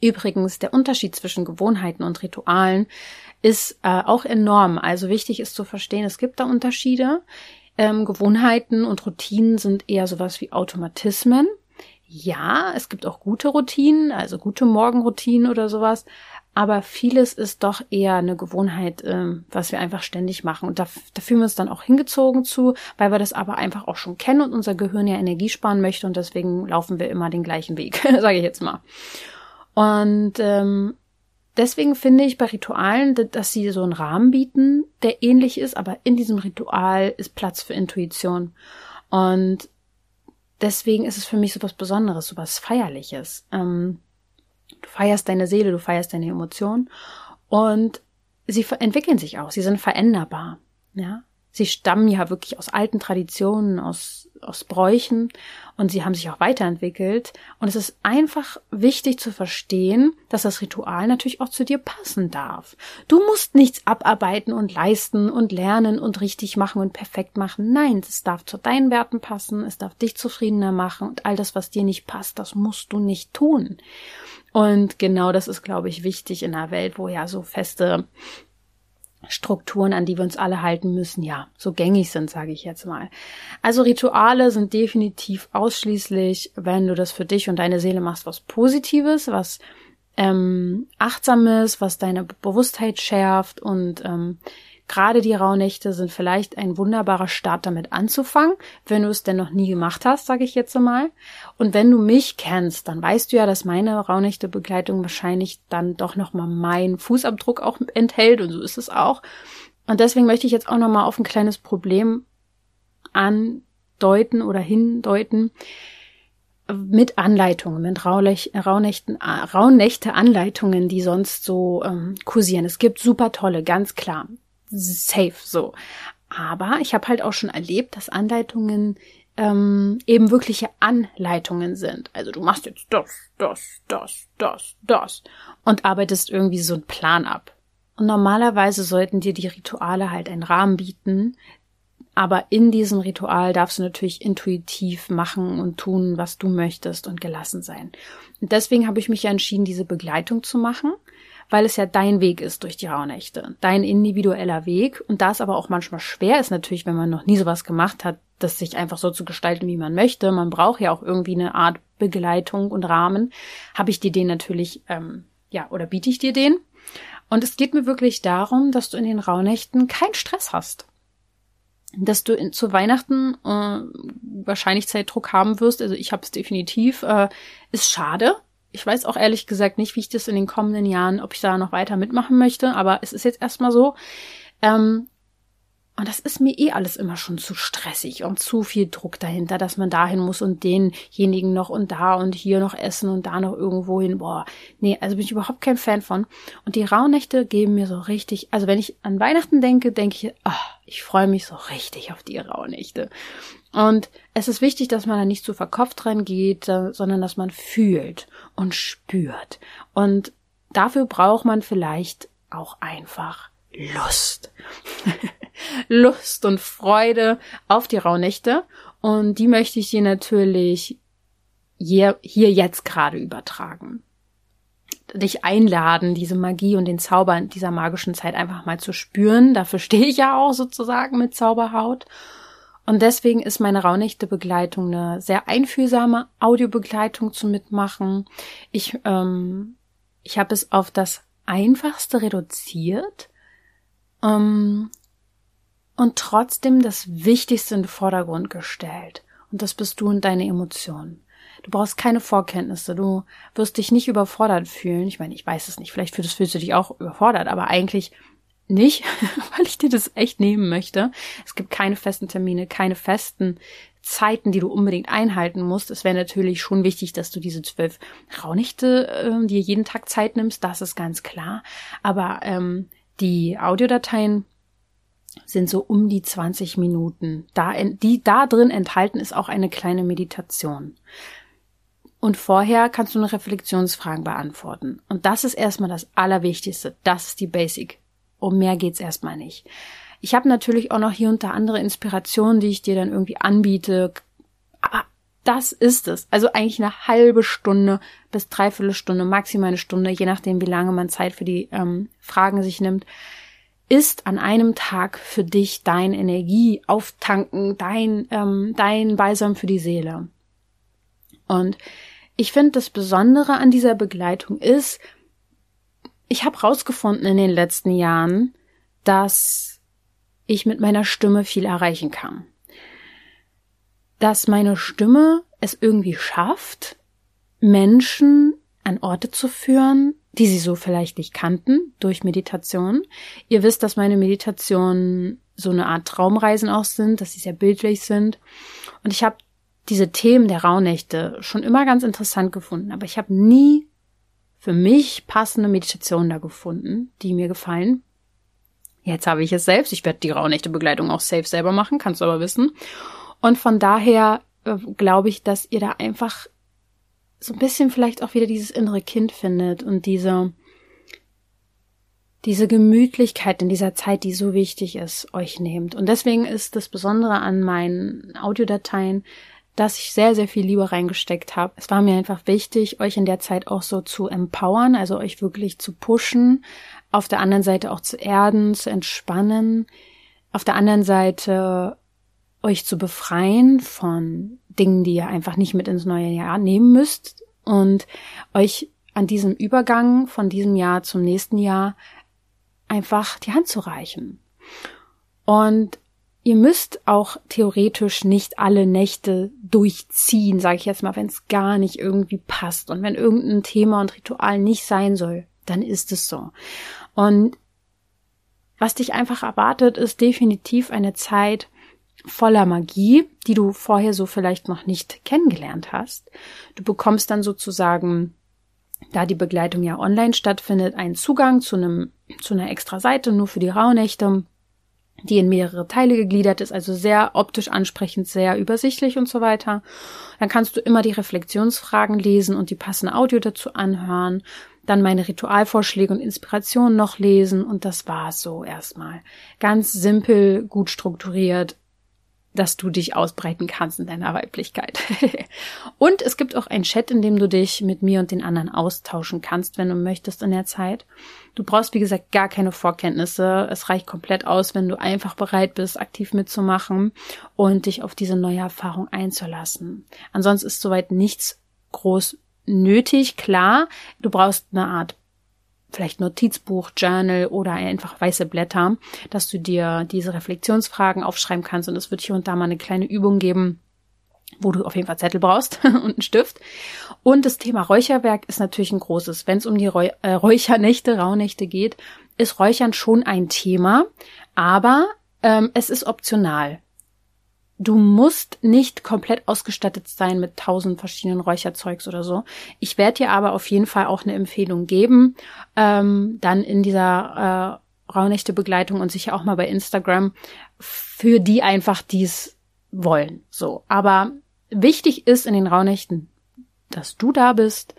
Übrigens, der Unterschied zwischen Gewohnheiten und Ritualen ist äh, auch enorm. Also wichtig ist zu verstehen, es gibt da Unterschiede. Ähm, Gewohnheiten und Routinen sind eher sowas wie Automatismen. Ja, es gibt auch gute Routinen, also gute Morgenroutinen oder sowas, aber vieles ist doch eher eine Gewohnheit, ähm, was wir einfach ständig machen. Und da, da fühlen wir uns dann auch hingezogen zu, weil wir das aber einfach auch schon kennen und unser Gehirn ja Energie sparen möchte und deswegen laufen wir immer den gleichen Weg, sage ich jetzt mal. Und ähm, deswegen finde ich bei Ritualen, dass sie so einen Rahmen bieten, der ähnlich ist, aber in diesem Ritual ist Platz für Intuition. Und deswegen ist es für mich so was Besonderes, so was Feierliches. Ähm, Du feierst deine Seele, du feierst deine Emotionen und sie entwickeln sich auch, sie sind veränderbar, ja. Sie stammen ja wirklich aus alten Traditionen, aus, aus Bräuchen und sie haben sich auch weiterentwickelt. Und es ist einfach wichtig zu verstehen, dass das Ritual natürlich auch zu dir passen darf. Du musst nichts abarbeiten und leisten und lernen und richtig machen und perfekt machen. Nein, es darf zu deinen Werten passen, es darf dich zufriedener machen und all das, was dir nicht passt, das musst du nicht tun. Und genau das ist, glaube ich, wichtig in einer Welt, wo ja so feste Strukturen, an die wir uns alle halten müssen, ja, so gängig sind, sage ich jetzt mal. Also Rituale sind definitiv ausschließlich, wenn du das für dich und deine Seele machst, was Positives, was ähm, Achtsames, was deine Bewusstheit schärft und ähm, Gerade die Rauhnächte sind vielleicht ein wunderbarer Start damit anzufangen, wenn du es denn noch nie gemacht hast, sage ich jetzt mal. Und wenn du mich kennst, dann weißt du ja, dass meine Rauhnächte-Begleitung wahrscheinlich dann doch nochmal meinen Fußabdruck auch enthält und so ist es auch. Und deswegen möchte ich jetzt auch nochmal auf ein kleines Problem andeuten oder hindeuten mit Anleitungen, mit Rauhnächten, Rauhnächte Anleitungen, die sonst so ähm, kursieren. Es gibt super tolle, ganz klar safe so. Aber ich habe halt auch schon erlebt, dass Anleitungen ähm, eben wirkliche Anleitungen sind. Also du machst jetzt das, das, das, das, das und arbeitest irgendwie so einen Plan ab. Und normalerweise sollten dir die Rituale halt einen Rahmen bieten, aber in diesem Ritual darfst du natürlich intuitiv machen und tun, was du möchtest und gelassen sein. Und deswegen habe ich mich ja entschieden, diese Begleitung zu machen, weil es ja dein Weg ist durch die Rauhnächte, dein individueller Weg. Und da es aber auch manchmal schwer ist natürlich, wenn man noch nie sowas gemacht hat, das sich einfach so zu gestalten, wie man möchte. Man braucht ja auch irgendwie eine Art Begleitung und Rahmen. Habe ich dir den natürlich, ähm, ja, oder biete ich dir den? Und es geht mir wirklich darum, dass du in den Rauhnächten keinen Stress hast dass du in, zu Weihnachten äh, wahrscheinlich Zeitdruck haben wirst. Also ich habe es definitiv. Äh, ist schade. Ich weiß auch ehrlich gesagt nicht, wie ich das in den kommenden Jahren, ob ich da noch weiter mitmachen möchte, aber es ist jetzt erstmal so. Ähm, und das ist mir eh alles immer schon zu stressig und zu viel Druck dahinter, dass man dahin muss und denjenigen noch und da und hier noch essen und da noch irgendwo hin. Boah, nee, also bin ich überhaupt kein Fan von. Und die Rauhnächte geben mir so richtig, also wenn ich an Weihnachten denke, denke ich, oh, ich freue mich so richtig auf die Rauhnächte. Und es ist wichtig, dass man da nicht zu verkopft dran geht, sondern dass man fühlt und spürt. Und dafür braucht man vielleicht auch einfach Lust. Lust und Freude auf die Rauhnächte. Und die möchte ich dir natürlich hier, hier jetzt gerade übertragen. Dich einladen, diese Magie und den Zauber dieser magischen Zeit einfach mal zu spüren. Dafür stehe ich ja auch sozusagen mit Zauberhaut. Und deswegen ist meine Rauhnächte-Begleitung eine sehr einfühlsame Audiobegleitung zu mitmachen. Ich, ähm, ich habe es auf das Einfachste reduziert. Ähm, und trotzdem das Wichtigste in den Vordergrund gestellt. Und das bist du und deine Emotionen. Du brauchst keine Vorkenntnisse. Du wirst dich nicht überfordert fühlen. Ich meine, ich weiß es nicht. Vielleicht fühlst du dich auch überfordert, aber eigentlich nicht, weil ich dir das echt nehmen möchte. Es gibt keine festen Termine, keine festen Zeiten, die du unbedingt einhalten musst. Es wäre natürlich schon wichtig, dass du diese zwölf Raunichte äh, dir jeden Tag Zeit nimmst. Das ist ganz klar. Aber ähm, die Audiodateien sind so um die 20 Minuten. Da, die da drin enthalten ist auch eine kleine Meditation. Und vorher kannst du eine Reflexionsfragen beantworten. Und das ist erstmal das Allerwichtigste. Das ist die Basic. Um mehr geht's erstmal nicht. Ich habe natürlich auch noch hier da andere Inspirationen, die ich dir dann irgendwie anbiete. Aber das ist es. Also eigentlich eine halbe Stunde bis dreiviertel Stunde, maximal eine Stunde, je nachdem, wie lange man Zeit für die ähm, Fragen sich nimmt ist an einem Tag für dich dein Energie auftanken, dein, ähm, dein Balsam für die Seele. Und ich finde, das Besondere an dieser Begleitung ist, ich habe rausgefunden in den letzten Jahren, dass ich mit meiner Stimme viel erreichen kann. Dass meine Stimme es irgendwie schafft, Menschen an Orte zu führen, die sie so vielleicht nicht kannten durch Meditation. Ihr wisst, dass meine Meditationen so eine Art Traumreisen auch sind, dass sie sehr bildlich sind. Und ich habe diese Themen der Rauhnächte schon immer ganz interessant gefunden, aber ich habe nie für mich passende Meditationen da gefunden, die mir gefallen. Jetzt habe ich es selbst. Ich werde die Rauhnächte-Begleitung auch safe selber machen, kannst du aber wissen. Und von daher äh, glaube ich, dass ihr da einfach so ein bisschen vielleicht auch wieder dieses innere Kind findet und diese, diese Gemütlichkeit in dieser Zeit, die so wichtig ist, euch nehmt. Und deswegen ist das Besondere an meinen Audiodateien, dass ich sehr, sehr viel Liebe reingesteckt habe. Es war mir einfach wichtig, euch in der Zeit auch so zu empowern, also euch wirklich zu pushen, auf der anderen Seite auch zu erden, zu entspannen, auf der anderen Seite euch zu befreien von Dingen, die ihr einfach nicht mit ins neue Jahr nehmen müsst und euch an diesem Übergang von diesem Jahr zum nächsten Jahr einfach die Hand zu reichen. Und ihr müsst auch theoretisch nicht alle Nächte durchziehen, sage ich jetzt mal, wenn es gar nicht irgendwie passt und wenn irgendein Thema und Ritual nicht sein soll, dann ist es so. Und was dich einfach erwartet, ist definitiv eine Zeit, voller Magie, die du vorher so vielleicht noch nicht kennengelernt hast. Du bekommst dann sozusagen, da die Begleitung ja online stattfindet, einen Zugang zu einem, zu einer extra Seite nur für die Rauhnächte, die in mehrere Teile gegliedert ist, also sehr optisch ansprechend, sehr übersichtlich und so weiter. Dann kannst du immer die Reflexionsfragen lesen und die passende Audio dazu anhören, dann meine Ritualvorschläge und Inspirationen noch lesen und das war's so erstmal. Ganz simpel, gut strukturiert, dass du dich ausbreiten kannst in deiner Weiblichkeit. und es gibt auch einen Chat, in dem du dich mit mir und den anderen austauschen kannst, wenn du möchtest in der Zeit. Du brauchst, wie gesagt, gar keine Vorkenntnisse. Es reicht komplett aus, wenn du einfach bereit bist, aktiv mitzumachen und dich auf diese neue Erfahrung einzulassen. Ansonsten ist soweit nichts groß nötig. Klar, du brauchst eine Art vielleicht Notizbuch, Journal oder einfach weiße Blätter, dass du dir diese Reflexionsfragen aufschreiben kannst und es wird hier und da mal eine kleine Übung geben, wo du auf jeden Fall Zettel brauchst und einen Stift. Und das Thema Räucherwerk ist natürlich ein großes. Wenn es um die Räu äh, Räuchernächte, Rauhnächte geht, ist Räuchern schon ein Thema, aber ähm, es ist optional. Du musst nicht komplett ausgestattet sein mit tausend verschiedenen Räucherzeugs oder so. Ich werde dir aber auf jeden Fall auch eine Empfehlung geben, ähm, dann in dieser äh, Rauhnächte-Begleitung und sicher auch mal bei Instagram, für die einfach dies wollen. So. Aber wichtig ist in den Rauhnächten, dass du da bist,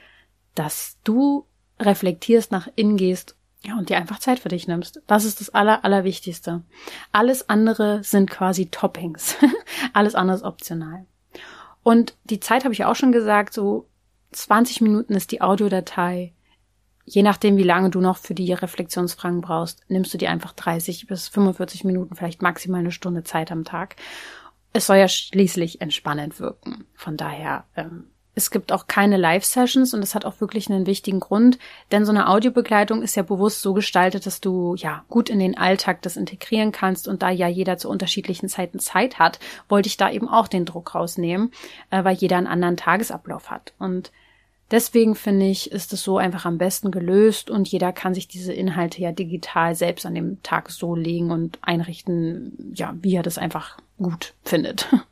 dass du reflektierst, nach innen gehst ja, und dir einfach Zeit für dich nimmst. Das ist das Aller, Allerwichtigste. Alles andere sind quasi Toppings. Alles andere ist optional. Und die Zeit habe ich auch schon gesagt, so 20 Minuten ist die Audiodatei. Je nachdem, wie lange du noch für die Reflexionsfragen brauchst, nimmst du dir einfach 30 bis 45 Minuten, vielleicht maximal eine Stunde Zeit am Tag. Es soll ja schließlich entspannend wirken. Von daher ähm, es gibt auch keine Live-Sessions und das hat auch wirklich einen wichtigen Grund, denn so eine Audiobegleitung ist ja bewusst so gestaltet, dass du ja gut in den Alltag das integrieren kannst und da ja jeder zu unterschiedlichen Zeiten Zeit hat, wollte ich da eben auch den Druck rausnehmen, äh, weil jeder einen anderen Tagesablauf hat und Deswegen finde ich, ist es so einfach am besten gelöst und jeder kann sich diese Inhalte ja digital selbst an dem Tag so legen und einrichten, ja, wie er das einfach gut findet.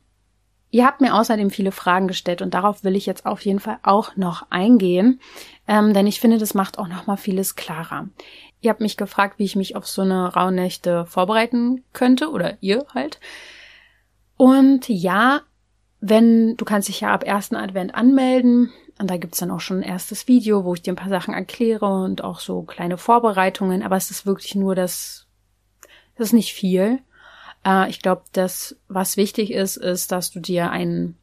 Ihr habt mir außerdem viele Fragen gestellt und darauf will ich jetzt auf jeden Fall auch noch eingehen, ähm, denn ich finde, das macht auch noch mal vieles klarer. Ihr habt mich gefragt, wie ich mich auf so eine Rauhnächte vorbereiten könnte oder ihr halt. Und ja, wenn du kannst dich ja ab ersten Advent anmelden und da gibt's dann auch schon ein erstes Video, wo ich dir ein paar Sachen erkläre und auch so kleine Vorbereitungen, aber es ist wirklich nur das, das ist nicht viel. Äh, ich glaube, das, was wichtig ist, ist, dass du dir einen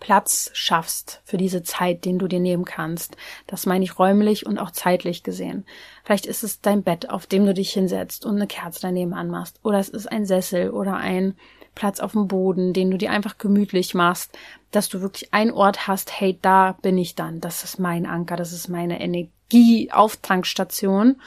Platz schaffst für diese Zeit, den du dir nehmen kannst. Das meine ich räumlich und auch zeitlich gesehen. Vielleicht ist es dein Bett, auf dem du dich hinsetzt und eine Kerze daneben anmachst. Oder es ist ein Sessel oder ein Platz auf dem Boden, den du dir einfach gemütlich machst, dass du wirklich einen Ort hast, hey, da bin ich dann. Das ist mein Anker, das ist meine Energieauftankstation.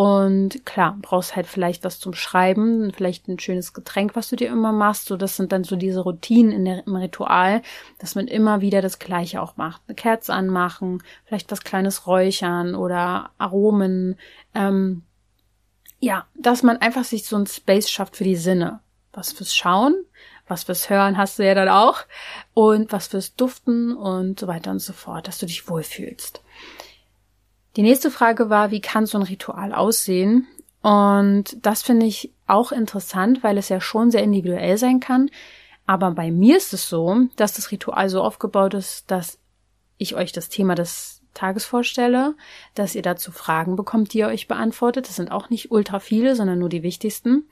Und klar, brauchst halt vielleicht was zum Schreiben, vielleicht ein schönes Getränk, was du dir immer machst. So, das sind dann so diese Routinen in der, im Ritual, dass man immer wieder das Gleiche auch macht. Eine Kerze anmachen, vielleicht was kleines Räuchern oder Aromen. Ähm, ja, dass man einfach sich so ein Space schafft für die Sinne. Was fürs Schauen, was fürs Hören hast du ja dann auch und was fürs Duften und so weiter und so fort, dass du dich wohlfühlst. Die nächste Frage war, wie kann so ein Ritual aussehen? Und das finde ich auch interessant, weil es ja schon sehr individuell sein kann. Aber bei mir ist es so, dass das Ritual so aufgebaut ist, dass ich euch das Thema des Tages vorstelle, dass ihr dazu Fragen bekommt, die ihr euch beantwortet. Das sind auch nicht ultra viele, sondern nur die wichtigsten.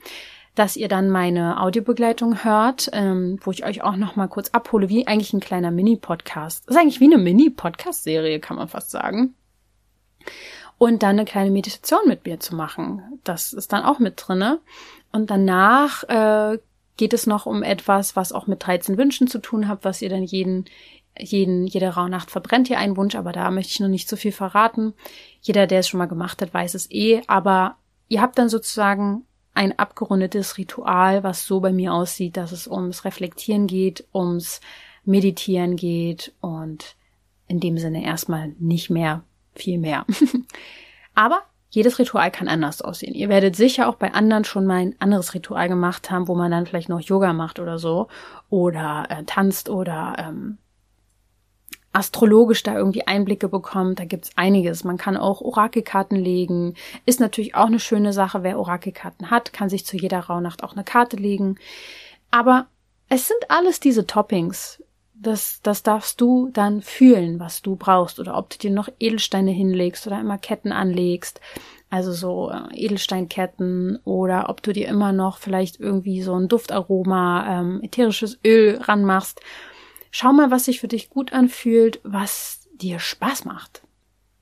Dass ihr dann meine Audiobegleitung hört, ähm, wo ich euch auch noch mal kurz abhole, wie eigentlich ein kleiner Mini-Podcast. Das ist eigentlich wie eine Mini-Podcast-Serie, kann man fast sagen und dann eine kleine Meditation mit mir zu machen. Das ist dann auch mit drinne. Und danach äh, geht es noch um etwas, was auch mit 13 Wünschen zu tun hat, was ihr dann jeden, jeden, jede Rauhnacht verbrennt ihr einen Wunsch, aber da möchte ich noch nicht so viel verraten. Jeder, der es schon mal gemacht hat, weiß es eh, aber ihr habt dann sozusagen ein abgerundetes Ritual, was so bei mir aussieht, dass es ums Reflektieren geht, ums Meditieren geht und in dem Sinne erstmal nicht mehr viel mehr. Aber jedes Ritual kann anders aussehen. Ihr werdet sicher auch bei anderen schon mal ein anderes Ritual gemacht haben, wo man dann vielleicht noch Yoga macht oder so oder äh, tanzt oder ähm, astrologisch da irgendwie Einblicke bekommt. Da gibt's einiges. Man kann auch Orakelkarten legen. Ist natürlich auch eine schöne Sache. Wer Orakelkarten hat, kann sich zu jeder Rauhnacht auch eine Karte legen. Aber es sind alles diese Toppings das, das darfst du dann fühlen, was du brauchst oder ob du dir noch Edelsteine hinlegst oder immer Ketten anlegst. also so äh, Edelsteinketten oder ob du dir immer noch vielleicht irgendwie so ein Duftaroma, ähm, ätherisches Öl ranmachst. Schau mal, was sich für dich gut anfühlt, was dir Spaß macht.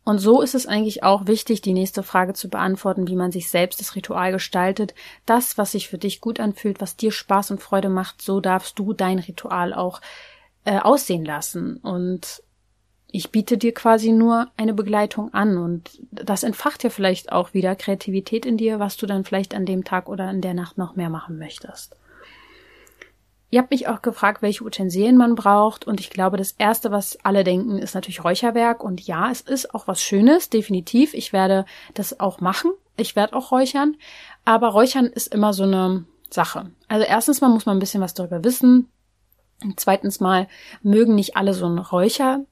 Und so ist es eigentlich auch wichtig, die nächste Frage zu beantworten, wie man sich selbst das Ritual gestaltet. Das, was sich für dich gut anfühlt, was dir Spaß und Freude macht, so darfst du dein Ritual auch äh, aussehen lassen. Und ich biete dir quasi nur eine Begleitung an und das entfacht ja vielleicht auch wieder Kreativität in dir, was du dann vielleicht an dem Tag oder in der Nacht noch mehr machen möchtest. Ihr habt mich auch gefragt, welche Utensilien man braucht und ich glaube, das erste, was alle denken, ist natürlich Räucherwerk und ja, es ist auch was Schönes, definitiv. Ich werde das auch machen. Ich werde auch räuchern, aber Räuchern ist immer so eine Sache. Also erstens mal muss man ein bisschen was darüber wissen. Zweitens mal mögen nicht alle so einen Räucher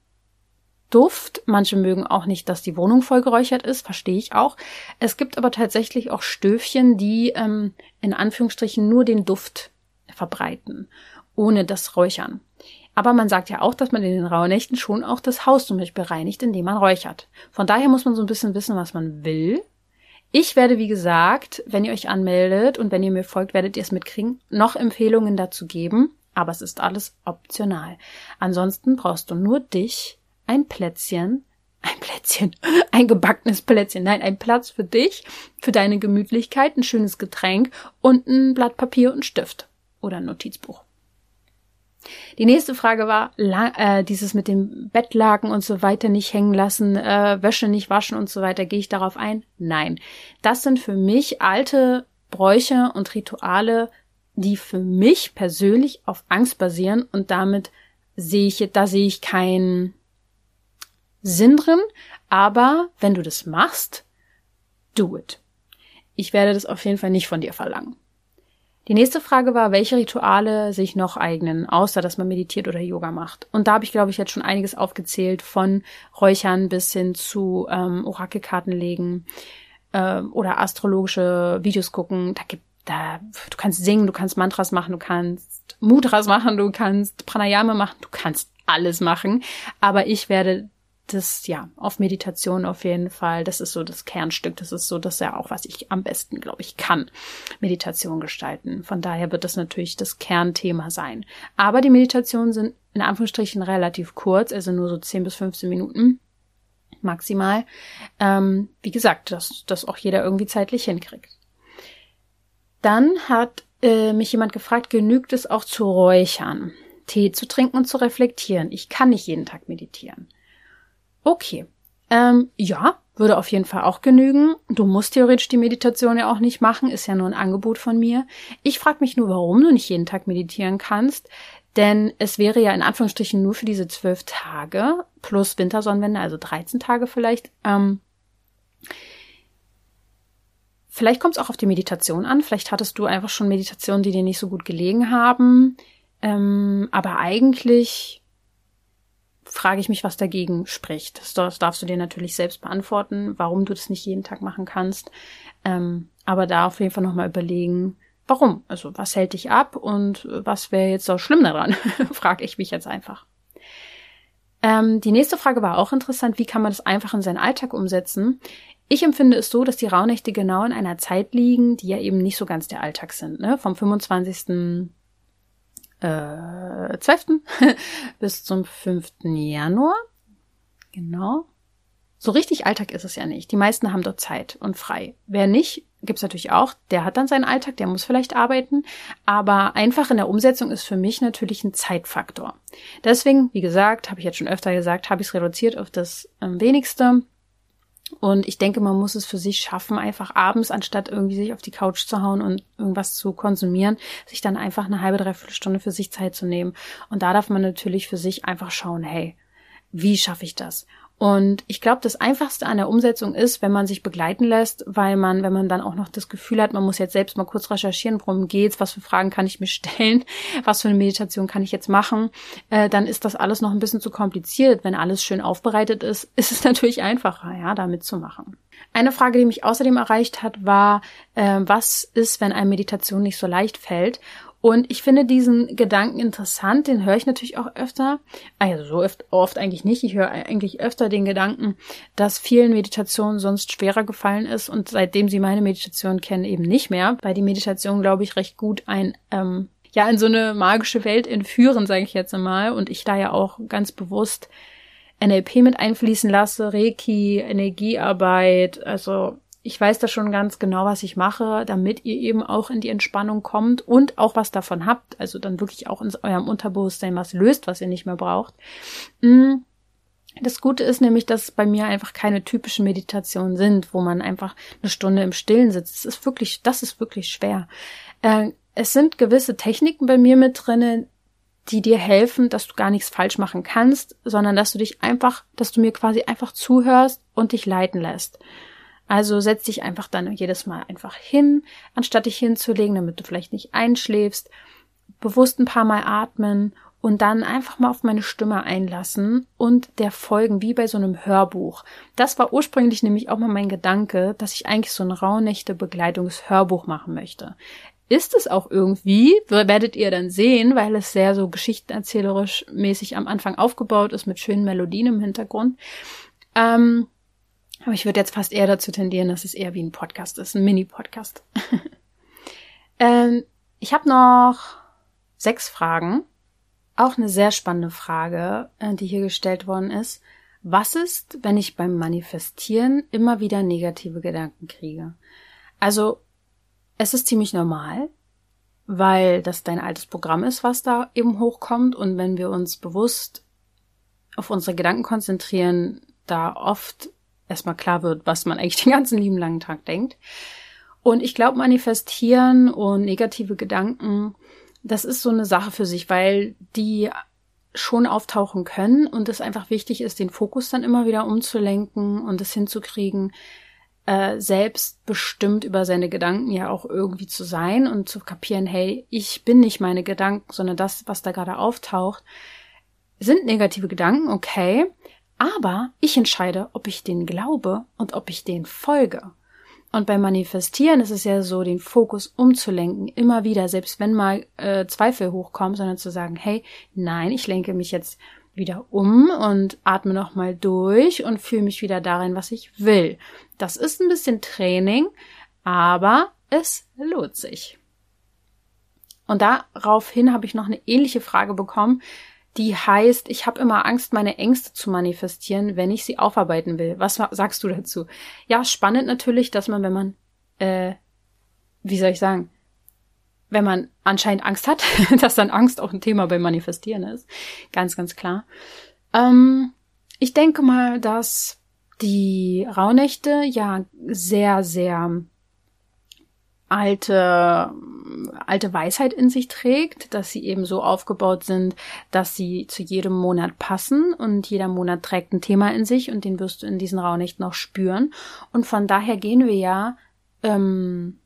Duft. Manche mögen auch nicht, dass die Wohnung voll geräuchert ist, verstehe ich auch. Es gibt aber tatsächlich auch Stöfchen, die ähm, in Anführungsstrichen nur den Duft verbreiten, ohne das Räuchern. Aber man sagt ja auch, dass man in den Rauhnächten schon auch das Haus zum Beispiel reinigt, indem man räuchert. Von daher muss man so ein bisschen wissen, was man will. Ich werde, wie gesagt, wenn ihr euch anmeldet und wenn ihr mir folgt, werdet ihr es mitkriegen, noch Empfehlungen dazu geben. Aber es ist alles optional. Ansonsten brauchst du nur dich, ein Plätzchen, ein Plätzchen, ein gebackenes Plätzchen, nein, ein Platz für dich, für deine Gemütlichkeit, ein schönes Getränk und ein Blatt Papier und Stift oder ein Notizbuch. Die nächste Frage war, äh, dieses mit dem Bettlaken und so weiter nicht hängen lassen, äh, Wäsche nicht waschen und so weiter. Gehe ich darauf ein? Nein. Das sind für mich alte Bräuche und Rituale, die für mich persönlich auf Angst basieren und damit sehe ich, da sehe ich keinen Sinn drin, aber wenn du das machst, do it. Ich werde das auf jeden Fall nicht von dir verlangen. Die nächste Frage war, welche Rituale sich noch eignen, außer dass man meditiert oder Yoga macht. Und da habe ich, glaube ich, jetzt schon einiges aufgezählt, von Räuchern bis hin zu ähm, Orakelkarten legen äh, oder astrologische Videos gucken. Da gibt da, du kannst singen, du kannst Mantras machen, du kannst Mudras machen, du kannst Pranayama machen, du kannst alles machen. Aber ich werde das, ja, auf Meditation auf jeden Fall, das ist so das Kernstück, das ist so das ja auch, was ich am besten, glaube ich, kann, Meditation gestalten. Von daher wird das natürlich das Kernthema sein. Aber die Meditationen sind in Anführungsstrichen relativ kurz, also nur so 10 bis 15 Minuten maximal. Ähm, wie gesagt, dass das auch jeder irgendwie zeitlich hinkriegt. Dann hat äh, mich jemand gefragt, genügt es auch zu räuchern, Tee zu trinken und zu reflektieren? Ich kann nicht jeden Tag meditieren. Okay. Ähm, ja, würde auf jeden Fall auch genügen. Du musst theoretisch die Meditation ja auch nicht machen, ist ja nur ein Angebot von mir. Ich frage mich nur, warum du nicht jeden Tag meditieren kannst. Denn es wäre ja in Anführungsstrichen nur für diese zwölf Tage plus Wintersonnenwende, also 13 Tage vielleicht. Ähm, vielleicht kommt es auch auf die Meditation an. Vielleicht hattest du einfach schon Meditationen, die dir nicht so gut gelegen haben. Ähm, aber eigentlich frage ich mich, was dagegen spricht. Das darfst du dir natürlich selbst beantworten, warum du das nicht jeden Tag machen kannst. Ähm, aber da auf jeden Fall nochmal überlegen, warum? Also was hält dich ab und was wäre jetzt so schlimm daran? frage ich mich jetzt einfach. Ähm, die nächste Frage war auch interessant. Wie kann man das einfach in seinen Alltag umsetzen? Ich empfinde es so, dass die Rauhnächte genau in einer Zeit liegen, die ja eben nicht so ganz der Alltag sind. Ne? Vom 25 äh, 12. bis zum 5. Januar. Genau. So richtig Alltag ist es ja nicht. Die meisten haben dort Zeit und frei. Wer nicht, gibt's natürlich auch. Der hat dann seinen Alltag, der muss vielleicht arbeiten. Aber einfach in der Umsetzung ist für mich natürlich ein Zeitfaktor. Deswegen, wie gesagt, habe ich jetzt schon öfter gesagt, habe ich es reduziert auf das ähm, wenigste. Und ich denke, man muss es für sich schaffen, einfach abends, anstatt irgendwie sich auf die Couch zu hauen und irgendwas zu konsumieren, sich dann einfach eine halbe, dreiviertel Stunde für sich Zeit zu nehmen. Und da darf man natürlich für sich einfach schauen, hey, wie schaffe ich das? Und ich glaube, das Einfachste an der Umsetzung ist, wenn man sich begleiten lässt, weil man, wenn man dann auch noch das Gefühl hat, man muss jetzt selbst mal kurz recherchieren, worum geht's, was für Fragen kann ich mir stellen, was für eine Meditation kann ich jetzt machen, äh, dann ist das alles noch ein bisschen zu kompliziert. Wenn alles schön aufbereitet ist, ist es natürlich einfacher, ja, da mitzumachen. Eine Frage, die mich außerdem erreicht hat, war, äh, was ist, wenn eine Meditation nicht so leicht fällt? Und ich finde diesen Gedanken interessant, den höre ich natürlich auch öfter. Also so oft, oft eigentlich nicht. Ich höre eigentlich öfter den Gedanken, dass vielen Meditationen sonst schwerer gefallen ist und seitdem sie meine Meditation kennen, eben nicht mehr, weil die Meditation, glaube ich, recht gut ein ähm, ja in so eine magische Welt entführen, sage ich jetzt einmal. Und ich da ja auch ganz bewusst NLP mit einfließen lasse, Reiki, Energiearbeit, also ich weiß da schon ganz genau, was ich mache, damit ihr eben auch in die Entspannung kommt und auch was davon habt. Also dann wirklich auch in eurem Unterbewusstsein was löst, was ihr nicht mehr braucht. Mm. Das Gute ist nämlich, dass bei mir einfach keine typischen Meditationen sind, wo man einfach eine Stunde im Stillen sitzt. Das ist wirklich, das ist wirklich schwer. Äh, es sind gewisse Techniken bei mir mit drinnen, die dir helfen, dass du gar nichts falsch machen kannst, sondern dass du dich einfach, dass du mir quasi einfach zuhörst und dich leiten lässt. Also setz dich einfach dann jedes Mal einfach hin, anstatt dich hinzulegen, damit du vielleicht nicht einschläfst, bewusst ein paar Mal atmen und dann einfach mal auf meine Stimme einlassen und der folgen, wie bei so einem Hörbuch. Das war ursprünglich nämlich auch mal mein Gedanke, dass ich eigentlich so ein Rauhnächte-Begleitungshörbuch machen möchte. Ist es auch irgendwie, werdet ihr dann sehen, weil es sehr so geschichtenerzählerisch mäßig am Anfang aufgebaut ist mit schönen Melodien im Hintergrund. Ähm, aber ich würde jetzt fast eher dazu tendieren, dass es eher wie ein Podcast ist, ein Mini-Podcast. ähm, ich habe noch sechs Fragen. Auch eine sehr spannende Frage, äh, die hier gestellt worden ist. Was ist, wenn ich beim Manifestieren immer wieder negative Gedanken kriege? Also, es ist ziemlich normal, weil das dein altes Programm ist, was da eben hochkommt. Und wenn wir uns bewusst auf unsere Gedanken konzentrieren, da oft erstmal klar wird, was man eigentlich den ganzen lieben langen Tag denkt. Und ich glaube, manifestieren und negative Gedanken, das ist so eine Sache für sich, weil die schon auftauchen können und es einfach wichtig ist, den Fokus dann immer wieder umzulenken und es hinzukriegen, äh, selbstbestimmt über seine Gedanken ja auch irgendwie zu sein und zu kapieren, hey, ich bin nicht meine Gedanken, sondern das, was da gerade auftaucht, sind negative Gedanken, okay, aber ich entscheide, ob ich den glaube und ob ich den folge. Und beim Manifestieren ist es ja so, den Fokus umzulenken, immer wieder, selbst wenn mal äh, Zweifel hochkommen, sondern zu sagen, hey, nein, ich lenke mich jetzt wieder um und atme nochmal durch und fühle mich wieder darin, was ich will. Das ist ein bisschen Training, aber es lohnt sich. Und daraufhin habe ich noch eine ähnliche Frage bekommen, die heißt, ich habe immer Angst, meine Ängste zu manifestieren, wenn ich sie aufarbeiten will. Was sagst du dazu? Ja, spannend natürlich, dass man, wenn man, äh, wie soll ich sagen, wenn man anscheinend Angst hat, dass dann Angst auch ein Thema beim Manifestieren ist. Ganz, ganz klar. Ähm, ich denke mal, dass die Rauhnächte ja sehr, sehr alte, alte Weisheit in sich trägt, dass sie eben so aufgebaut sind, dass sie zu jedem Monat passen und jeder Monat trägt ein Thema in sich und den wirst du in diesen Rauhnächten noch spüren. Und von daher gehen wir ja ähm,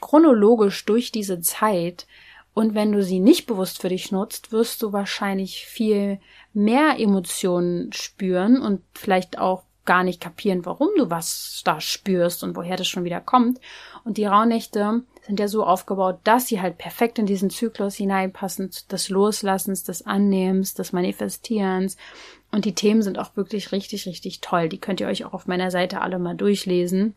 chronologisch durch diese Zeit. Und wenn du sie nicht bewusst für dich nutzt, wirst du wahrscheinlich viel mehr Emotionen spüren und vielleicht auch gar nicht kapieren, warum du was da spürst und woher das schon wieder kommt. Und die Rauhnächte sind ja so aufgebaut, dass sie halt perfekt in diesen Zyklus hineinpassen, des Loslassens, des Annehmens, des Manifestierens. Und die Themen sind auch wirklich richtig, richtig toll. Die könnt ihr euch auch auf meiner Seite alle mal durchlesen.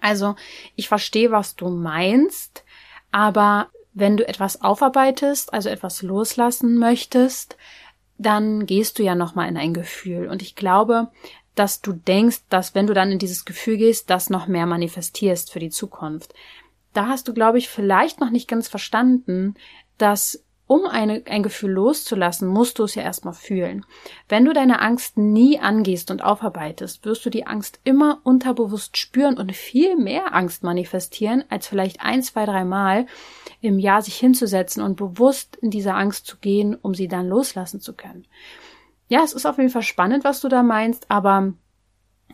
Also, ich verstehe, was du meinst, aber wenn du etwas aufarbeitest, also etwas loslassen möchtest, dann gehst du ja nochmal in ein Gefühl. Und ich glaube, dass du denkst, dass wenn du dann in dieses Gefühl gehst, das noch mehr manifestierst für die Zukunft. Da hast du, glaube ich, vielleicht noch nicht ganz verstanden, dass um eine, ein Gefühl loszulassen, musst du es ja erstmal fühlen. Wenn du deine Angst nie angehst und aufarbeitest, wirst du die Angst immer unterbewusst spüren und viel mehr Angst manifestieren, als vielleicht ein, zwei, drei Mal im Jahr sich hinzusetzen und bewusst in diese Angst zu gehen, um sie dann loslassen zu können ja, es ist auf jeden Fall spannend, was du da meinst, aber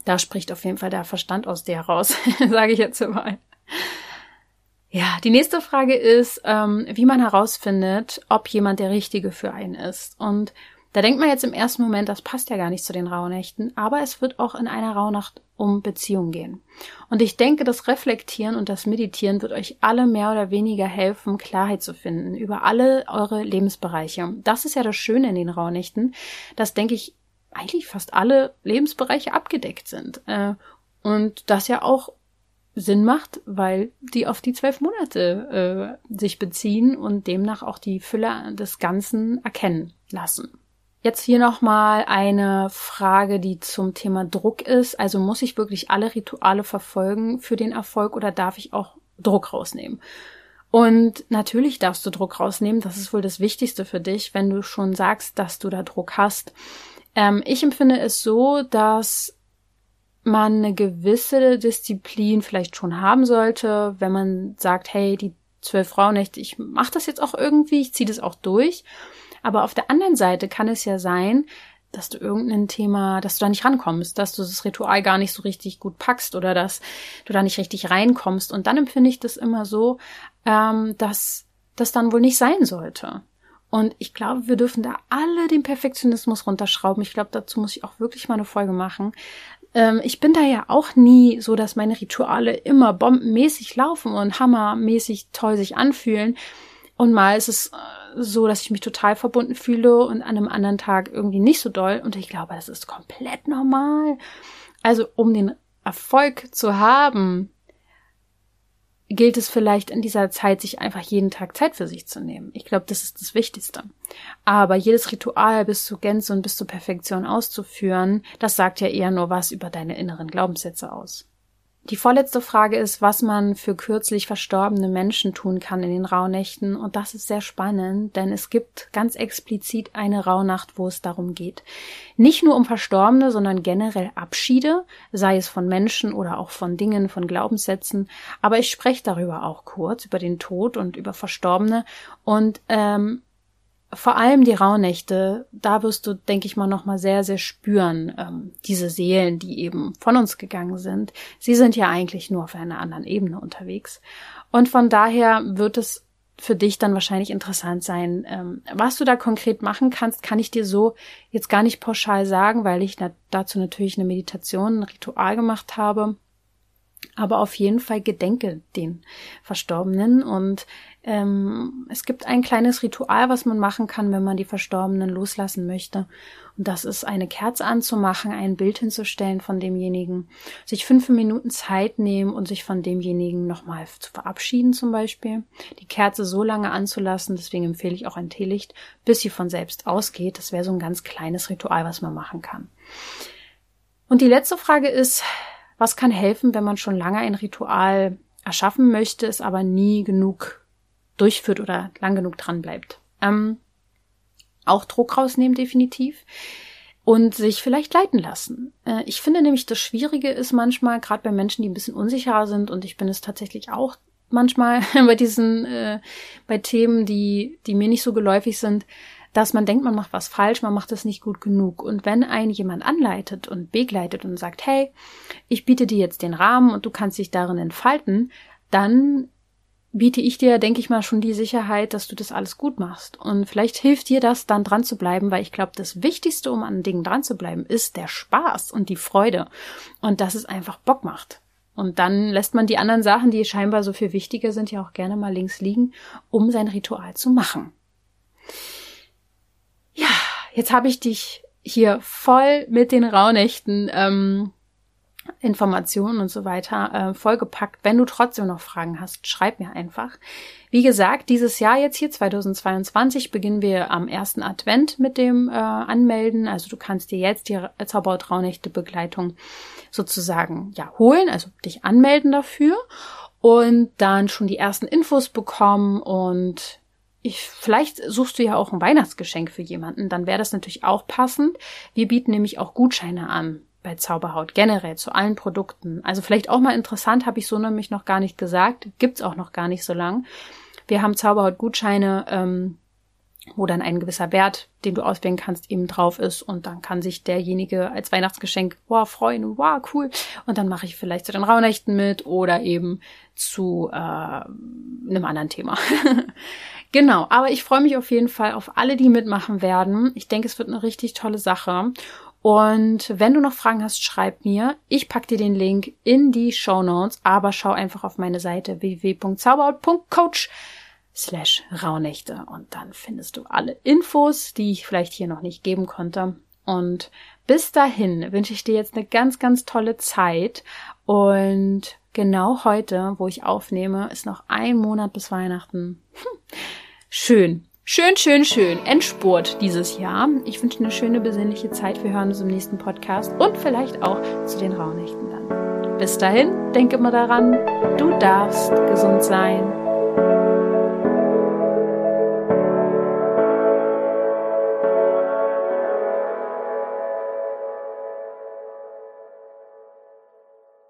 da spricht auf jeden Fall der Verstand aus dir raus, sage ich jetzt mal. Ja, die nächste Frage ist, ähm, wie man herausfindet, ob jemand der Richtige für einen ist. Und Da denkt man jetzt im ersten Moment, das passt ja gar nicht zu den Rauhnächten, aber es wird auch in einer Rauhnacht um Beziehung gehen. Und ich denke, das Reflektieren und das Meditieren wird euch alle mehr oder weniger helfen, Klarheit zu finden über alle eure Lebensbereiche. Das ist ja das Schöne in den Rauhnächten, dass, denke ich, eigentlich fast alle Lebensbereiche abgedeckt sind. Äh, und das ja auch Sinn macht, weil die auf die zwölf Monate äh, sich beziehen und demnach auch die Fülle des Ganzen erkennen lassen. Jetzt hier nochmal eine Frage, die zum Thema Druck ist. Also muss ich wirklich alle Rituale verfolgen für den Erfolg oder darf ich auch Druck rausnehmen? Und natürlich darfst du Druck rausnehmen. Das ist wohl das Wichtigste für dich, wenn du schon sagst, dass du da Druck hast. Ähm, ich empfinde es so, dass man eine gewisse Disziplin vielleicht schon haben sollte, wenn man sagt, hey, die zwölf Frauennächte, ich mache das jetzt auch irgendwie, ich ziehe das auch durch. Aber auf der anderen Seite kann es ja sein, dass du irgendein Thema, dass du da nicht rankommst, dass du das Ritual gar nicht so richtig gut packst oder dass du da nicht richtig reinkommst. Und dann empfinde ich das immer so, ähm, dass das dann wohl nicht sein sollte. Und ich glaube, wir dürfen da alle den Perfektionismus runterschrauben. Ich glaube, dazu muss ich auch wirklich mal eine Folge machen. Ähm, ich bin da ja auch nie so, dass meine Rituale immer bombenmäßig laufen und hammermäßig toll sich anfühlen. Und mal ist es äh, so, dass ich mich total verbunden fühle und an einem anderen Tag irgendwie nicht so doll. Und ich glaube, das ist komplett normal. Also um den Erfolg zu haben, gilt es vielleicht in dieser Zeit, sich einfach jeden Tag Zeit für sich zu nehmen. Ich glaube, das ist das Wichtigste. Aber jedes Ritual bis zur Gänze und bis zur Perfektion auszuführen, das sagt ja eher nur was über deine inneren Glaubenssätze aus. Die vorletzte Frage ist, was man für kürzlich verstorbene Menschen tun kann in den Rauhnächten. Und das ist sehr spannend, denn es gibt ganz explizit eine Rauhnacht, wo es darum geht. Nicht nur um Verstorbene, sondern generell Abschiede, sei es von Menschen oder auch von Dingen, von Glaubenssätzen. Aber ich spreche darüber auch kurz, über den Tod und über Verstorbene. Und ähm, vor allem die Rauhnächte, da wirst du, denke ich mal, nochmal sehr, sehr spüren, ähm, diese Seelen, die eben von uns gegangen sind. Sie sind ja eigentlich nur auf einer anderen Ebene unterwegs. Und von daher wird es für dich dann wahrscheinlich interessant sein. Ähm, was du da konkret machen kannst, kann ich dir so jetzt gar nicht pauschal sagen, weil ich na dazu natürlich eine Meditation, ein Ritual gemacht habe. Aber auf jeden Fall gedenke den Verstorbenen und ähm, es gibt ein kleines Ritual, was man machen kann, wenn man die Verstorbenen loslassen möchte. Und das ist eine Kerze anzumachen, ein Bild hinzustellen von demjenigen, sich fünf Minuten Zeit nehmen und sich von demjenigen nochmal zu verabschieden zum Beispiel. Die Kerze so lange anzulassen, deswegen empfehle ich auch ein Teelicht, bis sie von selbst ausgeht. Das wäre so ein ganz kleines Ritual, was man machen kann. Und die letzte Frage ist, was kann helfen, wenn man schon lange ein Ritual erschaffen möchte, es aber nie genug durchführt oder lang genug dran bleibt. Ähm, auch Druck rausnehmen definitiv und sich vielleicht leiten lassen. Äh, ich finde nämlich, das Schwierige ist manchmal, gerade bei Menschen, die ein bisschen unsicherer sind, und ich bin es tatsächlich auch manchmal bei diesen, äh, bei Themen, die, die mir nicht so geläufig sind, dass man denkt, man macht was falsch, man macht es nicht gut genug. Und wenn einen jemand anleitet und begleitet und sagt, hey, ich biete dir jetzt den Rahmen und du kannst dich darin entfalten, dann biete ich dir, denke ich mal, schon die Sicherheit, dass du das alles gut machst. Und vielleicht hilft dir das, dann dran zu bleiben, weil ich glaube, das Wichtigste, um an Dingen dran zu bleiben, ist der Spaß und die Freude. Und dass es einfach Bock macht. Und dann lässt man die anderen Sachen, die scheinbar so viel wichtiger sind, ja auch gerne mal links liegen, um sein Ritual zu machen. Ja, jetzt habe ich dich hier voll mit den Rauhnächten ähm, Informationen und so weiter äh, vollgepackt. Wenn du trotzdem noch Fragen hast, schreib mir einfach. Wie gesagt, dieses Jahr jetzt hier 2022 beginnen wir am ersten Advent mit dem äh, Anmelden. Also du kannst dir jetzt die Zauberhaut Raunächte Begleitung sozusagen ja holen, also dich anmelden dafür und dann schon die ersten Infos bekommen und ich, vielleicht suchst du ja auch ein Weihnachtsgeschenk für jemanden, dann wäre das natürlich auch passend. Wir bieten nämlich auch Gutscheine an bei Zauberhaut generell zu allen Produkten. Also vielleicht auch mal interessant, habe ich so nämlich noch gar nicht gesagt, gibt's auch noch gar nicht so lang. Wir haben Zauberhaut-Gutscheine ähm, wo dann ein gewisser Wert, den du auswählen kannst, eben drauf ist und dann kann sich derjenige als Weihnachtsgeschenk, wow, freuen, wow, cool und dann mache ich vielleicht zu den Rauhnächten mit oder eben zu äh, einem anderen Thema. genau, aber ich freue mich auf jeden Fall auf alle, die mitmachen werden. Ich denke, es wird eine richtig tolle Sache und wenn du noch Fragen hast, schreib mir. Ich pack dir den Link in die Show Notes, aber schau einfach auf meine Seite www.zauberhaut.coach slash Rauhnächte und dann findest du alle Infos, die ich vielleicht hier noch nicht geben konnte. Und bis dahin wünsche ich dir jetzt eine ganz, ganz tolle Zeit und genau heute, wo ich aufnehme, ist noch ein Monat bis Weihnachten. Hm. Schön. Schön, schön, schön. Endspurt dieses Jahr. Ich wünsche eine schöne, besinnliche Zeit. Wir hören uns im nächsten Podcast und vielleicht auch zu den Rauhnächten dann. Bis dahin, denke immer daran, du darfst gesund sein.